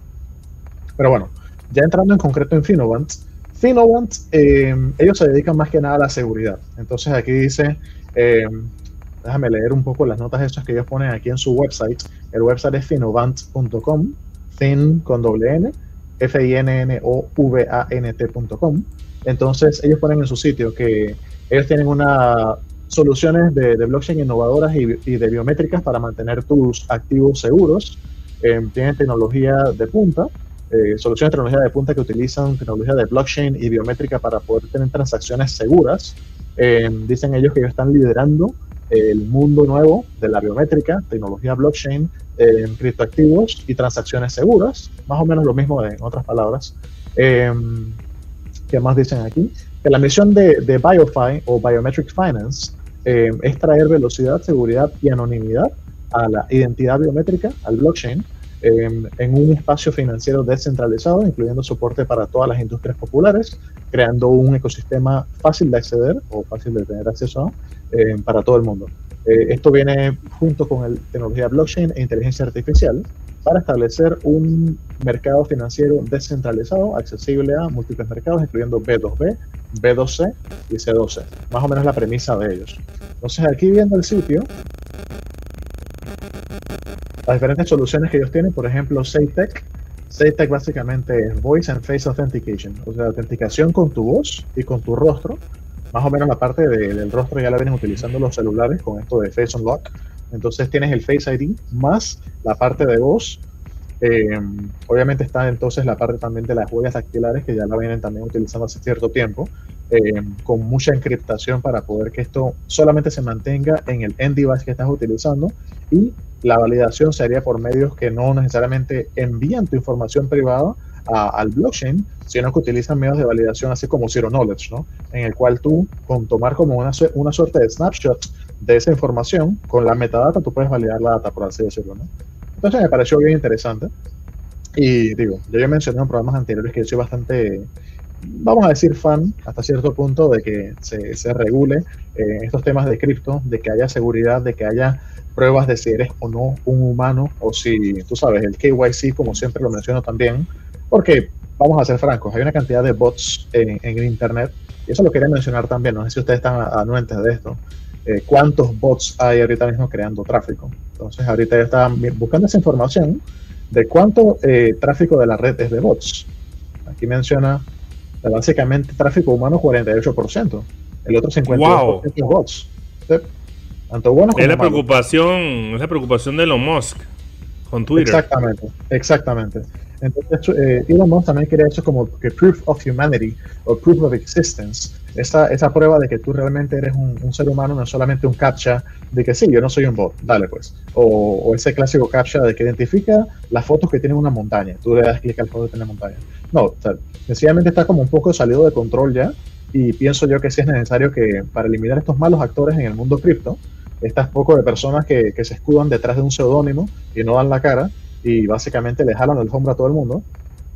Pero bueno, ya entrando en concreto en Finovant, Finovant, eh, ellos se dedican más que nada a la seguridad. Entonces aquí dice, eh, déjame leer un poco las notas estas que ellos ponen aquí en su website. El website es finovant.com, fin con doble N, F-I-N-N-O-V-A-N-T.com. Entonces ellos ponen en su sitio que ellos tienen una soluciones de, blockchain innovadoras y, y, de biométricas para mantener tus activos seguros. Eh, tienen tecnología de punta, eh, soluciones de tecnología de punta que utilizan tecnología de blockchain y biométrica para poder tener transacciones seguras. Eh, dicen ellos que ellos están liderando el mundo nuevo de la biométrica, tecnología blockchain, eh, criptoactivos y transacciones seguras, más o menos lo mismo en otras palabras. Eh, ¿Qué más dicen aquí? Que la misión de, de BioFi o Biometric Finance eh, es traer velocidad, seguridad y anonimidad a la identidad biométrica, al blockchain, eh, en un espacio financiero descentralizado, incluyendo soporte para todas las industrias populares, creando un ecosistema fácil de acceder o fácil de tener acceso a eh, para todo el mundo. Eh, esto viene junto con la tecnología blockchain e inteligencia artificial para establecer un mercado financiero descentralizado, accesible a múltiples mercados, incluyendo B2B, B2C y C2C. Más o menos la premisa de ellos. Entonces, aquí viendo el sitio, las diferentes soluciones que ellos tienen, por ejemplo, SafeTech. SafeTech básicamente es Voice and Face Authentication, o sea, autenticación con tu voz y con tu rostro. Más o menos la parte de, del rostro ya la vienen utilizando los celulares con esto de Face Unlock. Entonces tienes el Face ID más la parte de voz. Eh, obviamente está entonces la parte también de las huellas dactilares que ya la vienen también utilizando hace cierto tiempo, eh, con mucha encriptación para poder que esto solamente se mantenga en el end device que estás utilizando y la validación sería por medios que no necesariamente envían tu información privada a, al blockchain, sino que utilizan medios de validación así como Zero Knowledge, ¿no? En el cual tú, con tomar como una, una suerte de snapshot de esa información, con la metadata tú puedes validar la data, por así decirlo, ¿no? Entonces me pareció bien interesante. Y digo, yo ya mencioné en programas anteriores que yo soy bastante, vamos a decir, fan hasta cierto punto de que se, se regule eh, estos temas de cripto, de que haya seguridad, de que haya pruebas de si eres o no un humano o si, tú sabes, el KYC, como siempre lo menciono también, porque vamos a ser francos, hay una cantidad de bots en, en Internet, y eso lo quería mencionar también, no sé si ustedes están anuentes de esto, eh, cuántos bots hay ahorita mismo creando tráfico. Entonces, ahorita yo estaba buscando esa información de cuánto eh, tráfico de la red es de bots. Aquí menciona eh, básicamente tráfico humano 48%, el otro 52% Wow. es bots. Tanto buenos Es la preocupación, es la preocupación de Elon Musk con Twitter. Exactamente, exactamente. Entonces, eh, Elon Musk también quería eso como que proof of humanity o proof of existence. Esa, esa prueba de que tú realmente eres un, un ser humano, no solamente un captcha de que sí, yo no soy un bot, dale pues. O, o ese clásico captcha de que identifica las fotos que tienen una montaña. Tú le das clic al foto que tiene montaña. No, o sea, sencillamente está como un poco salido de control ya. Y pienso yo que sí es necesario que para eliminar estos malos actores en el mundo cripto, estas poco de personas que, que se escudan detrás de un seudónimo y no dan la cara y básicamente le jalan el hombro a todo el mundo.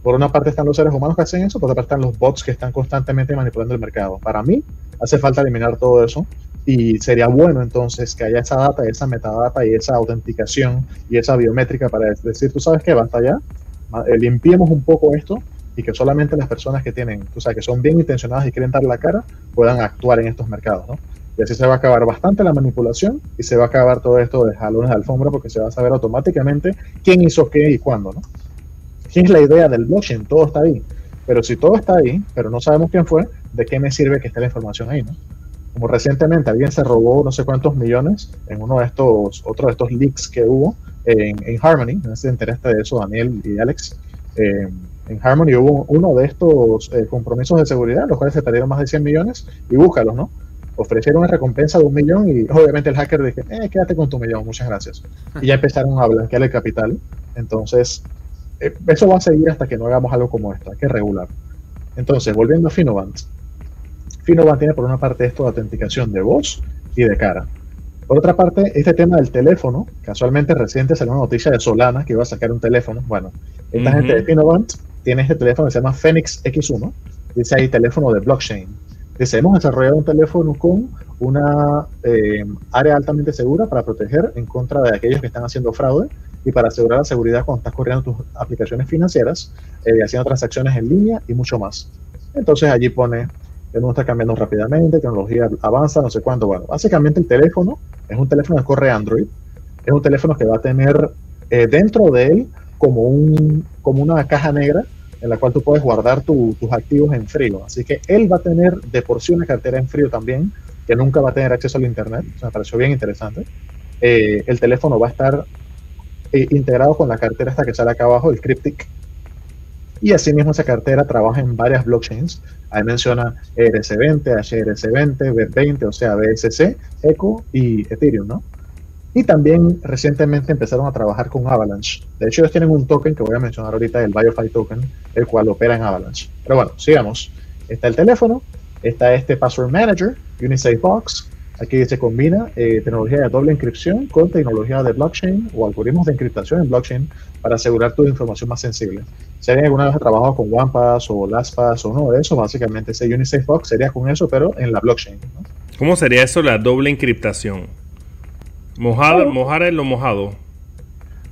Por una parte están los seres humanos que hacen eso, por otra parte están los bots que están constantemente manipulando el mercado. Para mí hace falta eliminar todo eso y sería bueno entonces que haya esa data, esa metadata y esa autenticación y esa biométrica para decir, tú sabes qué, basta ya, eh, limpiemos un poco esto y que solamente las personas que tienen, tú sabes, que son bien intencionadas y quieren dar la cara, puedan actuar en estos mercados, ¿no? Y así se va a acabar bastante la manipulación y se va a acabar todo esto de jalones de alfombra porque se va a saber automáticamente quién hizo qué y cuándo, ¿no? ¿Quién es la idea del blockchain? Todo está ahí. Pero si todo está ahí, pero no sabemos quién fue, ¿de qué me sirve que esté la información ahí, no? Como recientemente alguien se robó no sé cuántos millones en uno de estos, otro de estos leaks que hubo en, en Harmony, no sé si te enteraste de eso, Daniel y Alex. Eh, en Harmony hubo uno de estos eh, compromisos de seguridad, los cuales se perdieron más de 100 millones, y búscalos, ¿no? Ofrecieron una recompensa de un millón y obviamente el hacker dijo, eh, quédate con tu millón, muchas gracias. Y ya empezaron a blanquear el capital. Entonces, eh, eso va a seguir hasta que no hagamos algo como esto, hay que regular. Entonces, volviendo a Finovant. Finovant tiene por una parte esto de autenticación de voz y de cara. Por otra parte, este tema del teléfono, casualmente reciente salió una noticia de Solana que iba a sacar un teléfono. Bueno, esta gente de Finovant tiene este teléfono que se llama Phoenix X1, dice ahí teléfono de blockchain. Dice, hemos desarrollado un teléfono con una eh, área altamente segura para proteger en contra de aquellos que están haciendo fraude y para asegurar la seguridad cuando estás corriendo tus aplicaciones financieras, eh, haciendo transacciones en línea y mucho más. Entonces allí pone el mundo está cambiando rápidamente, tecnología avanza, no sé cuánto. Bueno, básicamente el teléfono es un teléfono que corre Android, es un teléfono que va a tener eh, dentro de él como, un, como una caja negra en la cual tú puedes guardar tus activos en frío. Así que él va a tener de por sí una cartera en frío también, que nunca va a tener acceso al Internet. Me pareció bien interesante. Eh, el teléfono va a estar eh, integrado con la cartera hasta que sale acá abajo, el Cryptic. Y asimismo esa cartera trabaja en varias blockchains. Ahí menciona ERC20, HRC20, BEP20, o sea, BSC, ECO y Ethereum, ¿no? Y también recientemente empezaron a trabajar con Avalanche. De hecho, ellos tienen un token que voy a mencionar ahorita, el BioFi Token, el cual opera en Avalanche. Pero bueno, sigamos. Está el teléfono, está este Password Manager, Unisafe Box. Aquí se combina eh, tecnología de doble encripción con tecnología de blockchain o algoritmos de encriptación en blockchain para asegurar tu información más sensible. Si alguien alguna vez ha trabajado con OnePass o LastPass o no de eso, básicamente ese Unisafe Box sería con eso, pero en la blockchain. ¿Cómo sería eso la doble encriptación? Mojar, mojar en lo mojado.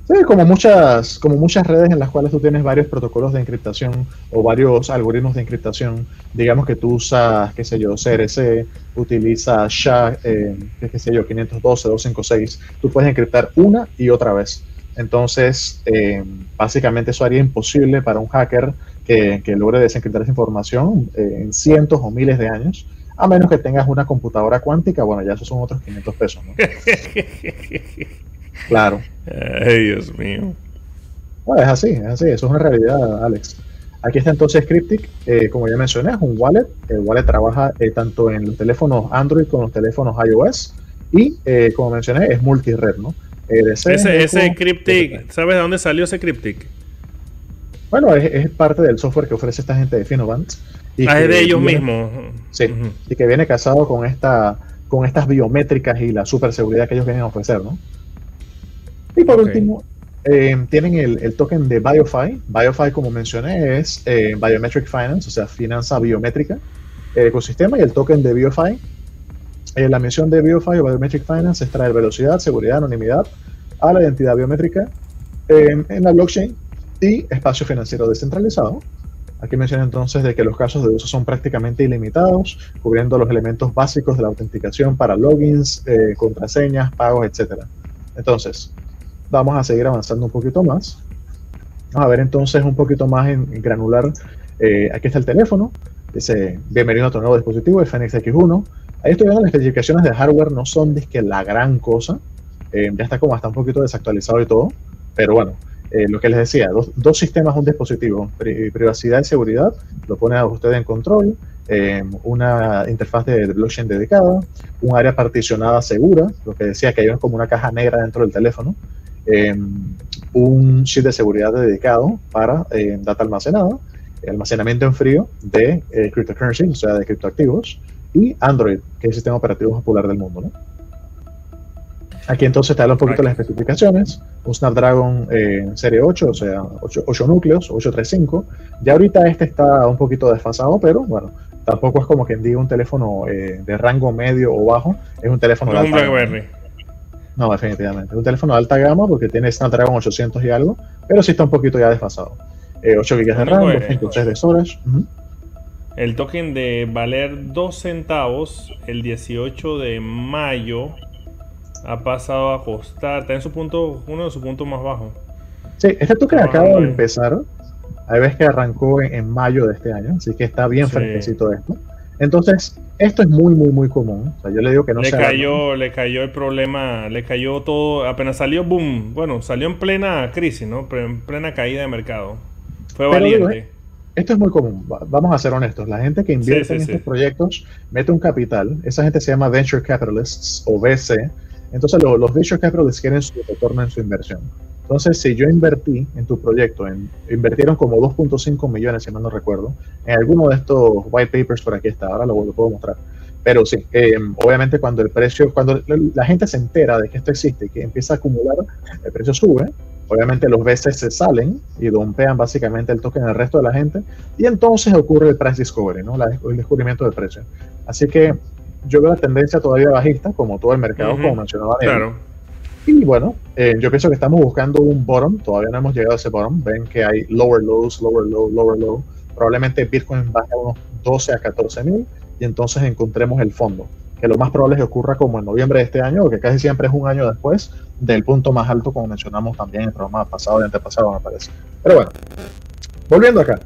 Sí, como muchas, como muchas redes en las cuales tú tienes varios protocolos de encriptación o varios algoritmos de encriptación. Digamos que tú usas, qué sé yo, CRC, utilizas SHA, eh, qué sé yo, 512, 256. Tú puedes encriptar una y otra vez. Entonces, eh, básicamente eso haría imposible para un hacker que, que logre desencriptar esa información eh, en cientos o miles de años. A menos que tengas una computadora cuántica, bueno, ya esos son otros 500 pesos, ¿no? claro. Ay, Dios mío. Bueno, es así, es así, eso es una realidad, Alex. Aquí está entonces Cryptic, eh, como ya mencioné, es un wallet. El wallet trabaja eh, tanto en los teléfonos Android como en los teléfonos iOS y, eh, como mencioné, es multired, ¿no? ese, ese Cryptic, ¿sabes de dónde salió ese Cryptic? Bueno, es, es, parte del software que ofrece esta gente de Finovant. Y ah, es de ellos mismos. Sí, y que viene casado con esta con estas biométricas y la super seguridad que ellos vienen a ofrecer, ¿no? Y por último, eh, tienen el, el, token de BioFi. BioFi, como mencioné, es eh, Biometric Finance, o sea, finanza biométrica, el ecosistema, y el token de BioFi. Eh, la misión de BioFi o Biometric Finance es traer velocidad, seguridad, anonimidad a la identidad biométrica en la blockchain y espacio financiero descentralizado. Aquí menciona entonces de que los casos de uso son prácticamente ilimitados, cubriendo los elementos básicos de la autenticación para logins, eh, contraseñas, pagos, etc. Entonces, vamos a seguir avanzando un poquito más. Vamos a ver entonces un poquito más en, granular. Eh, aquí está el teléfono. Dice, bienvenido a tu nuevo dispositivo, el Fenix X1. Ahí estoy viendo las especificaciones de hardware, no son de que la gran cosa. Eh, ya está como hasta un poquito desactualizado y todo. Pero bueno, eh, lo que les decía, dos, sistemas, un dispositivo, privacidad y seguridad, lo pone a usted en control, eh, una interfaz de, blockchain dedicada, un área particionada segura, lo que decía que hay como una caja negra dentro del teléfono, eh, un chip de seguridad dedicado para data almacenada, almacenamiento en frío de cryptocurrency, o sea, de criptoactivos, y Android, que es el sistema operativo popular del mundo. ¿no? Aquí entonces te un poquito las especificaciones. Un Snapdragon eh, Serie 8, o sea, 8, núcleos, 835. Ya ahorita este está un poquito desfasado, pero bueno, tampoco es como quien diga un teléfono eh, de rango medio o bajo. Es un teléfono de alta gama. No, definitivamente. Es un teléfono de alta gama porque tiene Snapdragon 800 y algo, pero sí está un poquito ya desfasado. 8 GB de RAM, 253 de storage. El token de valer 2 centavos el 18 de mayo ha pasado a costar, está en su punto, uno de sus puntos más bajos. Sí, este token acaba de empezar. Hay veces que arrancó en, mayo de este año, así que está bien sí. fresquecito esto. Entonces, esto es muy, muy, muy común. O sea, yo le digo que no le cayó, le cayó el problema, le cayó todo, apenas salió boom, bueno, salió en plena crisis, ¿no? En plena caída de mercado. Fue Pero valiente. Digo, esto es muy común. Vamos a ser honestos. La gente que invierte sí, sí, en estos proyectos mete un capital. Esa gente se llama Venture Capitalists o VC entonces los, los venture capitalists quieren su retorno en su inversión. Entonces, si yo invertí en tu proyecto, en, invirtieron como 2.5 millones, si mal no recuerdo, en alguno de estos white papers por aquí está, ahora lo, lo puedo mostrar. Pero sí, eh, obviamente cuando el precio, cuando la gente se entera de que esto existe y que empieza a acumular, el precio sube, obviamente los veces se salen y dompean básicamente el token al resto de la gente y entonces ocurre el price discovery, ¿no? El descubrimiento del precio. Así que yo veo la tendencia todavía bajista, como todo el mercado, Ujú, como mencionaba. Claro. Y bueno, eh, yo pienso que estamos buscando un bottom, todavía no hemos llegado a ese bottom. Ven que hay lower lows, lower low, lower low. Probablemente Bitcoin baje a unos 12 a 14 mil y entonces encontremos el fondo. Que lo más probable es que ocurra como en noviembre de este año, o que casi siempre es un año después del punto más alto, como mencionamos también en el programa pasado y antepasado, me parece. Pero bueno, volviendo acá.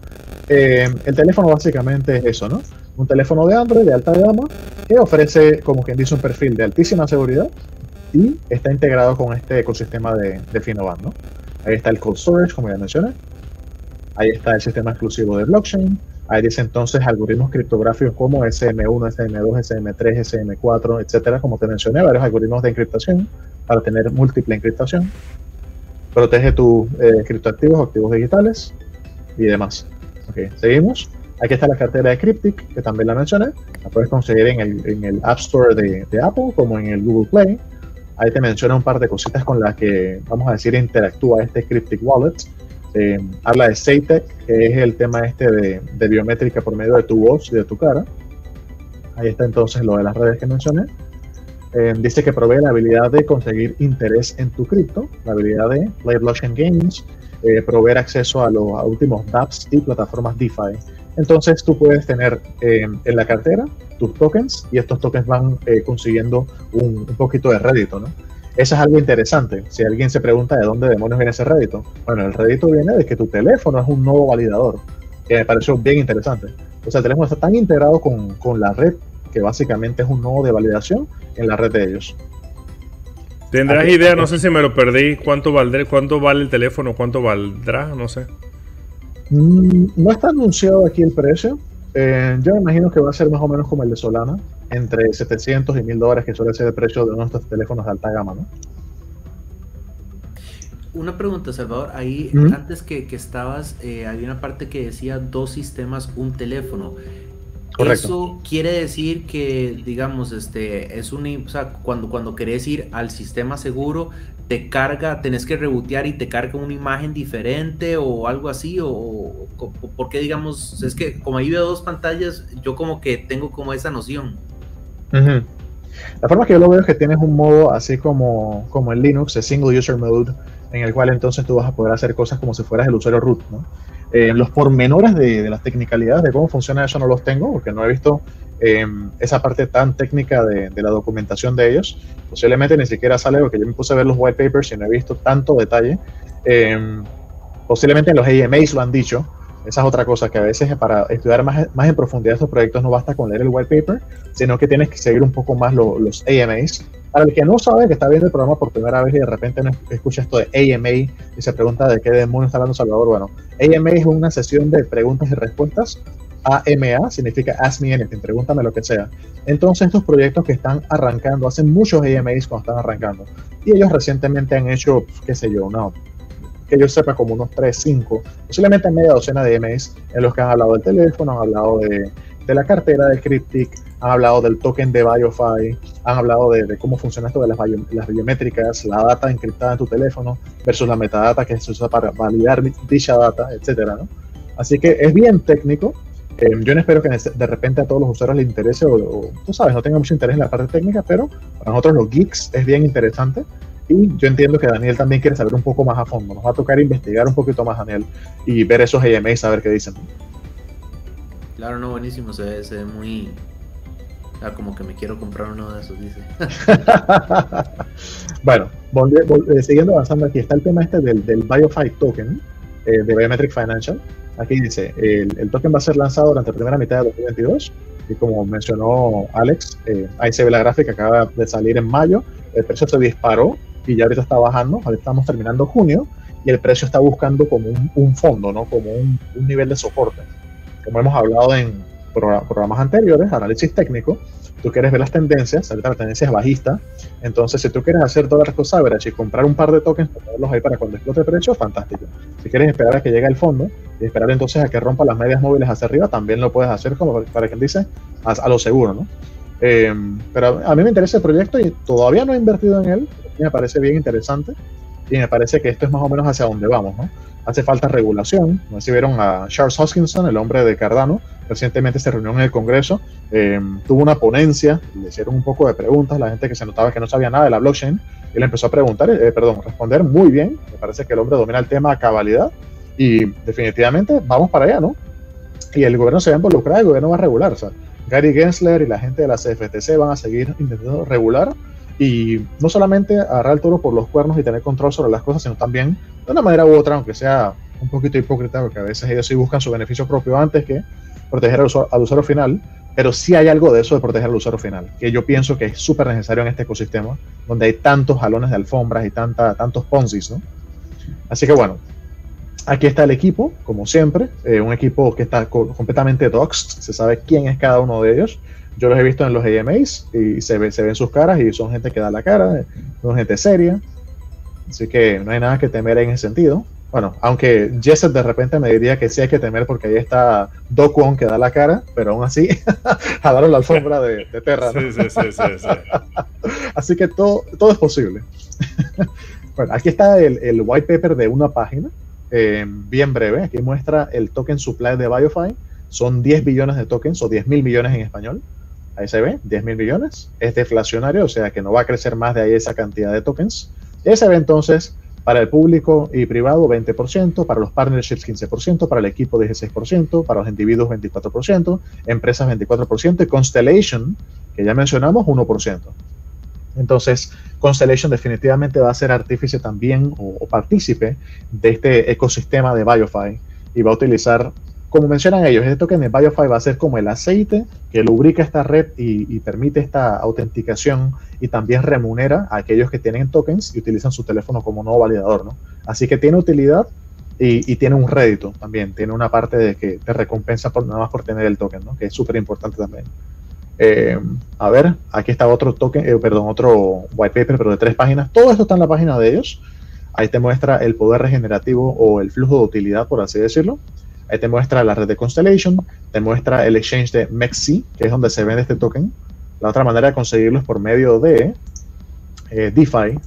Eh, el teléfono básicamente es eso, ¿no? Un teléfono de Android de alta gama que ofrece, como quien dice, un perfil de altísima seguridad y está integrado con este ecosistema de, de ¿no? Ahí está el cold storage, como ya mencioné. Ahí está el sistema exclusivo de blockchain. Ahí dice entonces algoritmos criptográficos como SM1, SM2, SM3, SM4, etcétera, como te mencioné, varios algoritmos de encriptación para tener múltiple encriptación. Protege tus eh, criptoactivos o activos digitales y demás. Seguimos. Aquí está la cartera de Cryptic, que también la mencioné. La puedes conseguir en el, en el App Store de, de Apple como en el Google Play. Ahí te menciona un par de cositas con las que, vamos a decir, interactúa este Cryptic Wallet. Eh, habla de SafeTech, que es el tema este de, de biométrica por medio de tu voz y de tu cara. Ahí está entonces lo de las redes que mencioné. Eh, dice que provee la habilidad de conseguir interés en tu cripto, la habilidad de Play Blockchain Games, eh, proveer acceso a los últimos dApps y plataformas DeFi. Entonces tú puedes tener eh, en la cartera tus tokens y estos tokens van eh, consiguiendo un, un poquito de rédito, ¿no? Eso es algo interesante. Si alguien se pregunta de dónde demonios viene ese rédito, bueno, el rédito viene de que tu teléfono es un nuevo validador, que me pareció bien interesante. O sea, el teléfono está tan integrado con, con la red que básicamente es un nodo de validación en la red de ellos. ¿Tendrás Aquí- idea? No sé si me lo perdí. ¿Cuánto, valdré, ¿Cuánto vale el teléfono? ¿Cuánto valdrá? No sé. Mm, No está anunciado aquí el precio. Eh, yo me imagino que va a ser más o menos como el de Solana, entre 700 y 1000 dólares, que suele ser el precio de nuestros teléfonos de alta gama, ¿no? Una pregunta, Salvador. Ahí, antes que, que estabas, eh, había una parte que decía dos sistemas, un teléfono. Correcto. Eso quiere decir que, digamos, este, es un, o sea, cuando, cuando querés ir al sistema seguro, te carga, tenés que rebotear y te carga una imagen diferente o algo así, o, o, o por qué, digamos, es que como ahí veo dos pantallas, yo como que tengo como esa noción. La forma que yo lo veo es que tienes un modo así como, como en Linux, el Single User Mode, en el cual entonces tú vas a poder hacer cosas como si fueras el usuario root, ¿no? Eh, los pormenores de, las tecnicalidades de cómo funciona eso no los tengo, porque no he visto eh, esa parte tan técnica de, la documentación de ellos. Posiblemente ni siquiera sale, porque yo me puse a ver los white papers y no he visto tanto detalle. Eh, posiblemente en los AMAs lo han dicho. Esa es otra cosa, que a veces para estudiar más, más en profundidad estos proyectos no basta con leer el white paper, sino que tienes que seguir un poco más lo- los AMAs. Para el que no sabe, que está viendo el programa por primera vez y de repente no escucha esto de AMA y se pregunta de qué demonios está hablando Salvador, bueno, AMA es una sesión de preguntas y respuestas. AMA significa Ask Me Anything, pregúntame lo que sea. Entonces, estos proyectos que están arrancando, hacen muchos AMAs cuando están arrancando. Y ellos recientemente han hecho, qué sé yo, no, que yo sepa, como unos 3, 5, posiblemente media docena de AMAs en los que han hablado del teléfono, han hablado de, de la cartera de Cryptic, han hablado del token de BioFi, han hablado de, de cómo funciona esto de las, bio- las biométricas, la data encriptada en tu teléfono versus la metadata que se usa para validar dicha data, etcétera, ¿no? Así que es bien técnico. Eh, yo no espero que de repente a todos los usuarios les interese o, o, tú sabes, no tenga mucho interés en la parte técnica, pero para nosotros los geeks es bien interesante. Y yo entiendo que Daniel también quiere saber un poco más a fondo. Nos va a tocar investigar un poquito más, Daniel, y ver esos AMAs, a ver qué dicen. Claro, no, buenísimo, se ve, se ve muy... ah, como que me quiero comprar uno de esos, dice. bueno, volvi- vol- eh, siguiendo avanzando aquí, está el tema este del, del BioFi token eh, de Biometric Financial. Aquí dice, el, el token va a ser lanzado durante la primera mitad de 2022 y como mencionó Alex, eh, ahí se ve la gráfica, acaba de salir en mayo, el precio se disparó y ya ahorita está bajando, ahorita estamos terminando junio y el precio está buscando como un, un fondo, ¿no? como un, un nivel de soporte. Como hemos hablado en progra- programas anteriores, análisis técnico, tú quieres ver las tendencias, ahorita la tendencia es bajista, entonces si tú quieres hacer dólar cost average y comprar un par de tokens, ponerlos ahí para cuando explote el precio, fantástico. Si quieres esperar a que llegue el fondo y esperar entonces a que rompa las medias móviles hacia arriba, también lo puedes hacer como para quien dice, a, a lo seguro, ¿no? Eh, pero a mí me interesa el proyecto y todavía no he invertido en él, me parece bien interesante y me parece que esto es más o menos hacia donde vamos, ¿no? Hace falta regulación. No sé si vieron a Charles Hoskinson, el hombre de Cardano, recientemente se reunió en el Congreso, eh, tuvo una ponencia, le hicieron un poco de preguntas, la gente que se notaba que no sabía nada de la blockchain, le empezó a preguntar, eh, perdón, responder muy bien, me parece que el hombre domina el tema a cabalidad, y definitivamente vamos para allá, ¿no? Y el gobierno se va a involucrar, el gobierno va a regular, o sea, Gary Gensler y la gente de la CFTC van a seguir intentando regular y no solamente agarrar el toro por los cuernos y tener control sobre las cosas, sino también de una manera u otra, aunque sea un poquito hipócrita, porque a veces ellos sí buscan su beneficio propio antes que proteger al usuario, al usuario final, pero sí hay algo de eso de proteger al usuario final, que yo pienso que es súper necesario en este ecosistema, donde hay tantos jalones de alfombras y tanta, tantos ponzis, ¿no? Así que bueno, aquí está el equipo, como siempre, eh, un equipo que está co completamente doxed, se sabe quién es cada uno de ellos. Yo los he visto en los AMAs y se, ve, se ven sus caras y son gente que da la cara, son gente seria, así que no hay nada que temer en ese sentido. Bueno, aunque Jesset de repente me diría que sí hay que temer porque ahí está Do Kwon que da la cara, pero aún así jalaron la alfombra de, de Terra. ¿no? Sí, sí, sí, sí, sí. así que todo, todo es posible. bueno, aquí está el, el, white paper de una página, eh, bien breve. Aquí muestra el token supply de BioFi. Son 10 billones de tokens o 10 mil millones en español. Ahí se ve, 10 mil millones. Es deflacionario, o sea que no va a crecer más de ahí esa cantidad de tokens. Y entonces para el público y privado 20%, para los partnerships 15%, para el equipo 16%, para los individuos 24%, empresas 24% y Constellation, que ya mencionamos, 1%. Entonces, Constellation definitivamente va a ser artífice también o, o partícipe de este ecosistema de BioFi y va a utilizar como mencionan ellos, este token de BioFi va a ser como el aceite que lubrica esta red y, y, permite esta autenticación y también remunera a aquellos que tienen tokens y utilizan su teléfono como nuevo validador, ¿no? Así que tiene utilidad y, y tiene un rédito también, tiene una parte de que te recompensa por, nada más por tener el token, ¿no? Que es súper importante también. Eh, a ver, aquí está otro token, eh, perdón, otro white paper, pero de tres páginas. Todo esto está en la página de ellos. Ahí te muestra el poder regenerativo o el flujo de utilidad, por así decirlo. Ahí te muestra la red de Constellation, te muestra el exchange de MEXC, que es donde se vende este token. La otra manera de conseguirlo es por medio de eh, DeFi,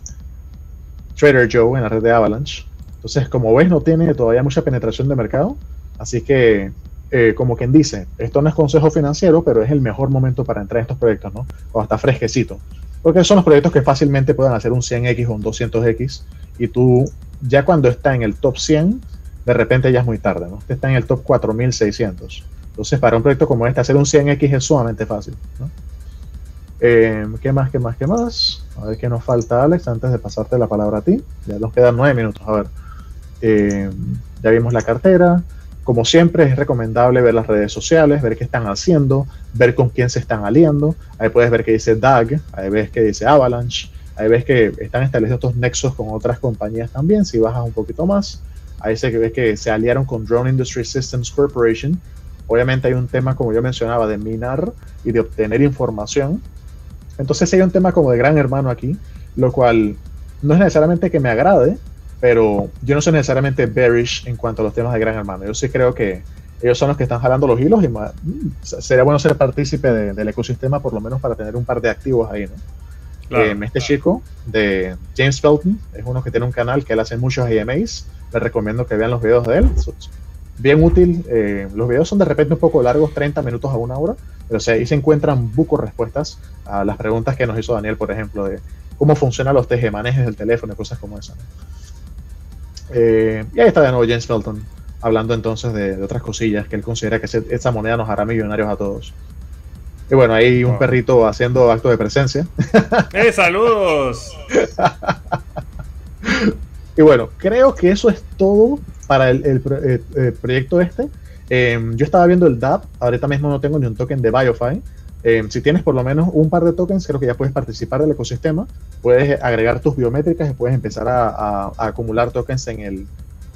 Trader Joe en la red de Avalanche. Entonces, como ves, no tiene todavía mucha penetración de mercado. Así que, eh, como quien dice, esto no es consejo financiero, pero es el mejor momento para entrar en estos proyectos, ¿no? O hasta fresquecito. Porque son los proyectos que fácilmente pueden hacer un 100x o un 200x. Y tú, ya cuando está en el top 100, de repente ya es muy tarde, ¿no? Usted está en el top 4600. Entonces, para un proyecto como este, hacer un 100x es sumamente fácil, ¿no? Eh, ¿Qué más, qué más, qué más? A ver qué nos falta, Alex, antes de pasarte la palabra a ti. Ya nos quedan nueve minutos, a ver. Eh, ya vimos la cartera. Como siempre, es recomendable ver las redes sociales, ver qué están haciendo, ver con quién se están aliando. Ahí puedes ver que dice DAG, ahí ves que dice Avalanche, ahí ves que están establecidos estos nexos con otras compañías también, si bajas un poquito más. Ahí se ves que se aliaron con Drone Industry Systems Corporation. Obviamente hay un tema, como yo mencionaba, de minar y de obtener información. Entonces hay un tema como de gran hermano aquí, lo cual no es necesariamente que me agrade, pero yo no soy necesariamente bearish en cuanto a los temas de gran hermano. Yo sí creo que ellos son los que están jalando los hilos y más, sería bueno ser partícipe de, del ecosistema por lo menos para tener un par de activos ahí, ¿no? Claro, eh, este claro. chico de James Felton es uno que tiene un canal que él hace muchos AMAs. Les recomiendo que vean los videos de él. Bien útil. Eh, los videos son de repente un poco largos, 30 minutos a una hora, pero o sea, ahí se encuentran bucos respuestas a las preguntas que nos hizo Daniel, por ejemplo, de cómo funcionan los tejemanejes del teléfono y cosas como esa. ¿no? Eh, y ahí está de nuevo James Felton hablando entonces de, de, otras cosillas que él considera que esa moneda nos hará millonarios a todos. Y bueno, ahí un oh. perrito haciendo acto de presencia. ¡Eh, saludos! y bueno, creo que eso es todo para el, el, el proyecto este. Eh, yo estaba viendo el DAP, ahorita mismo no tengo ni un token de BioFi. Eh, si tienes por lo menos un par de tokens, creo que ya puedes participar del ecosistema. Puedes agregar tus biométricas y puedes empezar a, a, a acumular tokens en el,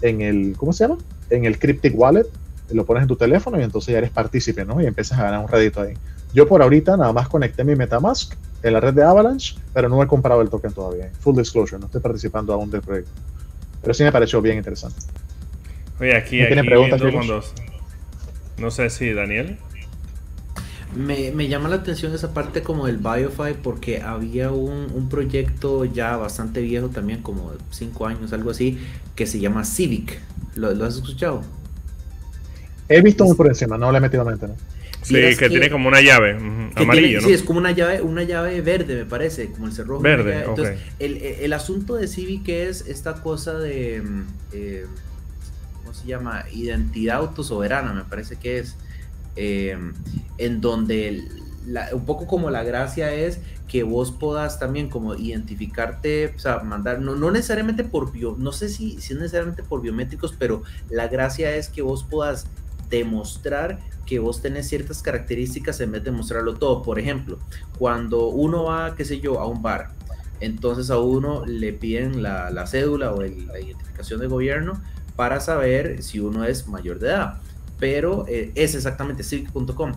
en el, ¿cómo se llama? En el Cryptic Wallet. Lo pones en tu teléfono y entonces ya eres partícipe, ¿no? Y empiezas a ganar un rédito ahí. Yo por ahorita nada más conecté mi Metamask en la red de Avalanche, pero no he comprado el token todavía. Full disclosure, no estoy participando aún del proyecto. Pero sí me pareció bien interesante. Oye, aquí, ¿No aquí tiene preguntas, cuando- No sé si Daniel. Me, me llama la atención esa parte como del BioFi porque había un, un proyecto ya bastante viejo también, como 5 años, algo así, que se llama Civic. ¿Lo, lo has escuchado? He visto muy por encima, no le he metido mente, ¿no? Sí, que, tiene como una llave. tiene- ¿no? Sí, es como una llave, una llave verde, me parece, como el cerrojo. Verde. Entonces, el, el- el asunto de Civic es esta cosa de. mm, eh, ¿Cómo se llama? Identidad autosoberana, me parece que es. eh, en donde el- la- un poco como la gracia es que vos puedas también como identificarte, o sea, mandar, no, no necesariamente por bio, no sé si, si es necesariamente por biométricos, pero la gracia es que vos puedas demostrar que vos tenés ciertas características en vez de mostrarlo todo. Por ejemplo, cuando uno va, qué sé yo, a un bar, entonces a uno le piden la, la cédula o la identificación de gobierno para saber si uno es mayor de edad. Pero eh, es exactamente civic.com.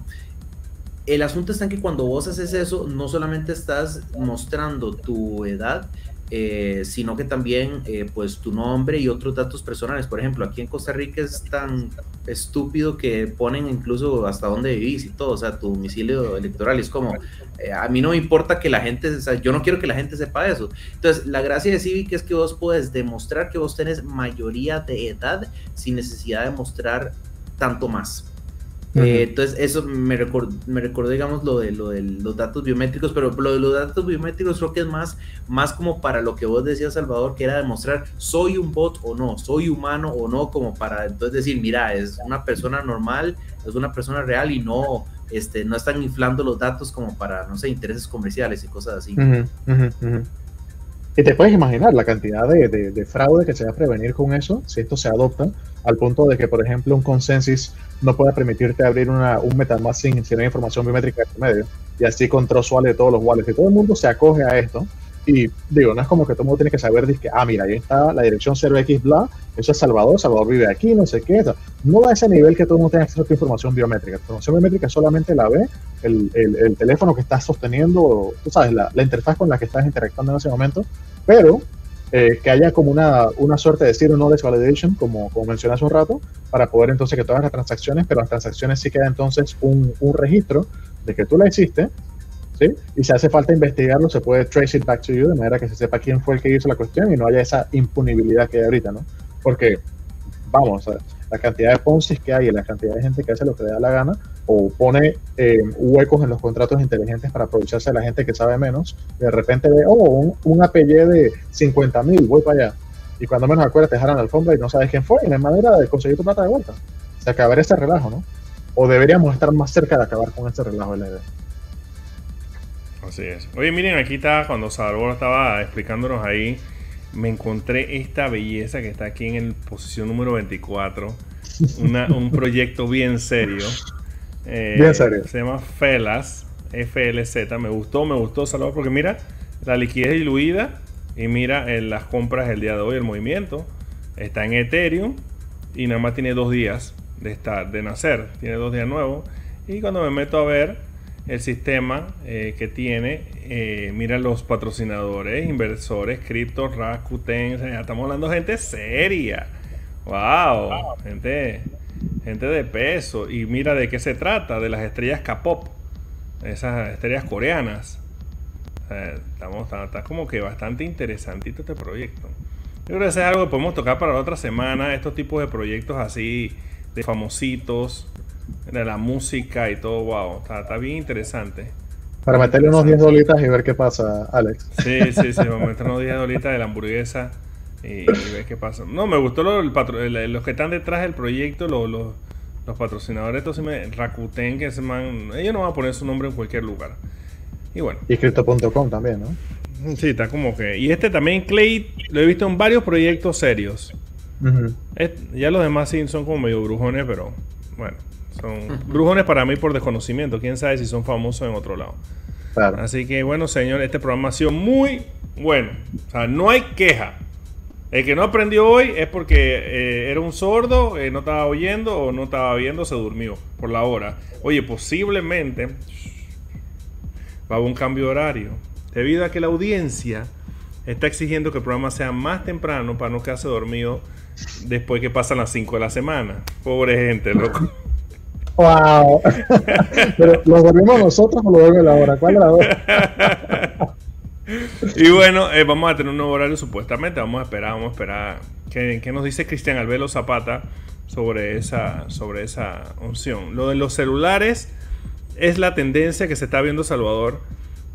El asunto está en que cuando vos haces eso, no solamente estás mostrando tu edad, eh, sino que también eh, pues tu nombre y otros datos personales. Por ejemplo, aquí en Costa Rica es tan estúpido que ponen incluso hasta dónde vivís y todo, o sea, tu domicilio electoral. Es como, eh, a mí no me importa que la gente, o sea, yo no quiero que la gente sepa eso. Entonces, la gracia de Civic es que vos puedes demostrar que vos tenés mayoría de edad sin necesidad de mostrar tanto más. Eh, entonces, eso me recordó, me recordó, digamos, lo de, lo de los datos biométricos, pero lo de los datos biométricos creo que es más, más como para lo que vos decías, Salvador, que era demostrar soy un bot o no, soy humano o no, como para entonces decir, mira, es una persona normal, es una persona real y no, este, no están inflando los datos como para, no sé, intereses comerciales y cosas así. Ujú. Y te puedes imaginar la cantidad de, de- de fraude que se va a prevenir con eso, si esto se adopta, al punto de que, por ejemplo, un consensus no pueda permitirte abrir una, un Metamask sin, la información biométrica en medio, y así con wallet de todos los wallets. Y todo el mundo se acoge a esto. Y digo, no es como que todo el mundo tiene que saber, que, ah, mira, ahí está la dirección 0x bla, eso es Salvador, Salvador vive aquí, no sé qué. no a ese nivel que todo el mundo tenga acceso a información biométrica. Tu información biométrica solamente la ve el, el- el teléfono que estás sosteniendo, tú sabes, la, la interfaz con la que estás interactuando en ese momento, pero eh, que haya como una, una suerte de zero knowledge validation, como, como mencioné hace un rato, para poder entonces que todas las transacciones, pero las transacciones sí queda entonces un, un registro de que tú la hiciste, ¿sí? Y si hace falta investigarlo, se puede trace it back to you, de manera que se sepa quién fue el que hizo la cuestión y no haya esa impunibilidad que hay ahorita, ¿no? Porque, vamos, o sea, la cantidad de Ponzi que hay y la cantidad de gente que hace lo que le da la gana o pone eh, huecos en los contratos inteligentes para aprovecharse de la gente que sabe menos, de repente ve, oh, un, un APY de 50 mil, voy para allá. Y cuando menos acuerdas te jalan la alfombra y no sabes quién fue y no hay manera de conseguir tu plata de vuelta. Se acabar ese relajo, ¿no? O deberíamos estar más cerca de acabar con ese relajo de la idea. Así es. Oye, miren, aquí está, cuando Salvador estaba explicándonos ahí, me encontré esta belleza que está aquí en el posición número 24. Una- un proyecto bien serio. Eh, Bien serio. Se llama Felas, FLZ. Me gustó, me gustó, Salvador, porque mira, la liquidez diluida y mira en las compras el día de hoy, el movimiento. Está en Ethereum y nada más tiene dos días de estar, de nacer. Tiene dos días nuevos. Y cuando me meto a ver el sistema eh, que tiene, eh, mira los patrocinadores, inversores, cripto, Rakuten, o estamos hablando de gente seria. Wow, gente, gente de peso. Y mira de qué se trata, de las estrellas K-pop, esas estrellas coreanas. Estamos, está, como que bastante interesantito este proyecto. Yo creo que es algo que podemos tocar para la otra semana, estos tipos de proyectos así, de famositos, de la música y todo, wow, está, está bien interesante. Para meterle unos 10 dolitas y ver qué pasa, Alex. Sí, sí, sí, vamos a meter unos 10 dolitas de la hamburguesa y, y ver qué pasa. No, me gustó lo- el patro- el- los que están detrás del proyecto, los, los, los patrocinadores, sí me, Rakuten, que se man, ellos no van a poner su nombre en cualquier lugar. Y bueno, Y Crypto.com también, ¿no? sí, está como que... Y este también, Clay, lo he visto en varios proyectos serios. Ya los demás sí son como medio brujones, pero bueno, son brujones para mí por desconocimiento. Quién sabe si son famosos en otro lado. Claro. Así que bueno, señor, este programa ha sido muy bueno. O sea, no hay queja. El que no aprendió hoy es porque eh, era un sordo, eh, no estaba oyendo o no estaba viendo, se durmió por la hora. Oye, posiblemente, va a haber un cambio de horario. Debido a que la audiencia está exigiendo que el programa sea más temprano para no quedarse dormido después que pasan las 5 de la semana. Pobre gente, loco. ¡Wow! Pero ¿lo dormimos nosotros o lo duerme la hora? ¿Cuál es la hora? y bueno, eh, vamos a tener un nuevo horario supuestamente. Vamos a esperar, vamos a esperar. ¿Qué, qué nos dice Cristian Albelo Zapata sobre esa, sobre esa opción? Lo de los celulares es la tendencia que se está viendo Salvador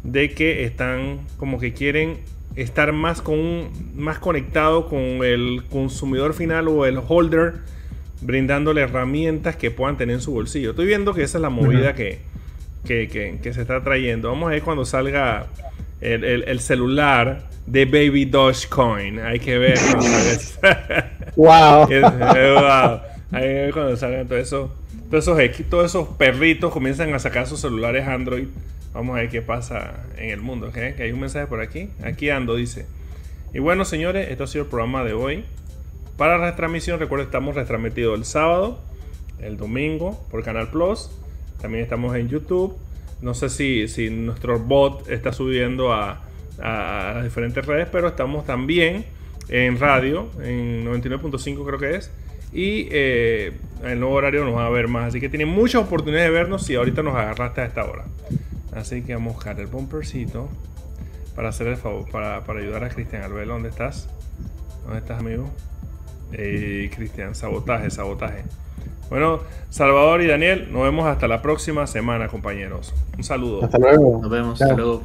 de que están como que quieren estar más con más conectado con el consumidor final o el holder brindándole herramientas que puedan tener en su bolsillo. Estoy viendo que esa es la movida que, que, que, se está trayendo. Vamos a ver cuando salga el, el, celular de Baby Dogecoin. Hay que ver wow. Hay que ver cuando salgan todo eso, todos, esos, todos esos perritos comienzan a sacar sus celulares Android. Vamos a ver qué pasa en el mundo. Que hay un mensaje por aquí. Aquí ando, dice. Y bueno, señores, esto ha sido el programa de hoy. Para retransmisión, recuerden, estamos retransmitidos el sábado, el domingo por Canal Plus. También estamos en YouTube. No sé si, si nuestro bot está subiendo a, las diferentes redes, pero estamos también en radio, en 99.5 creo que es. Y eh, el nuevo horario nos va a ver más. Así que tienen muchas oportunidades de vernos si ahorita nos agarraste a esta hora. Así que vamos a buscar el bumpercito para hacer el favor, para, para ayudar a Cristian Albelo. ¿Dónde estás? ¿Dónde estás, amigo? Eh, Cristian, sabotaje, sabotaje. Bueno, Salvador y Daniel, nos vemos hasta la próxima semana, compañeros. Un saludo. Hasta luego. Nos vemos. Hasta luego.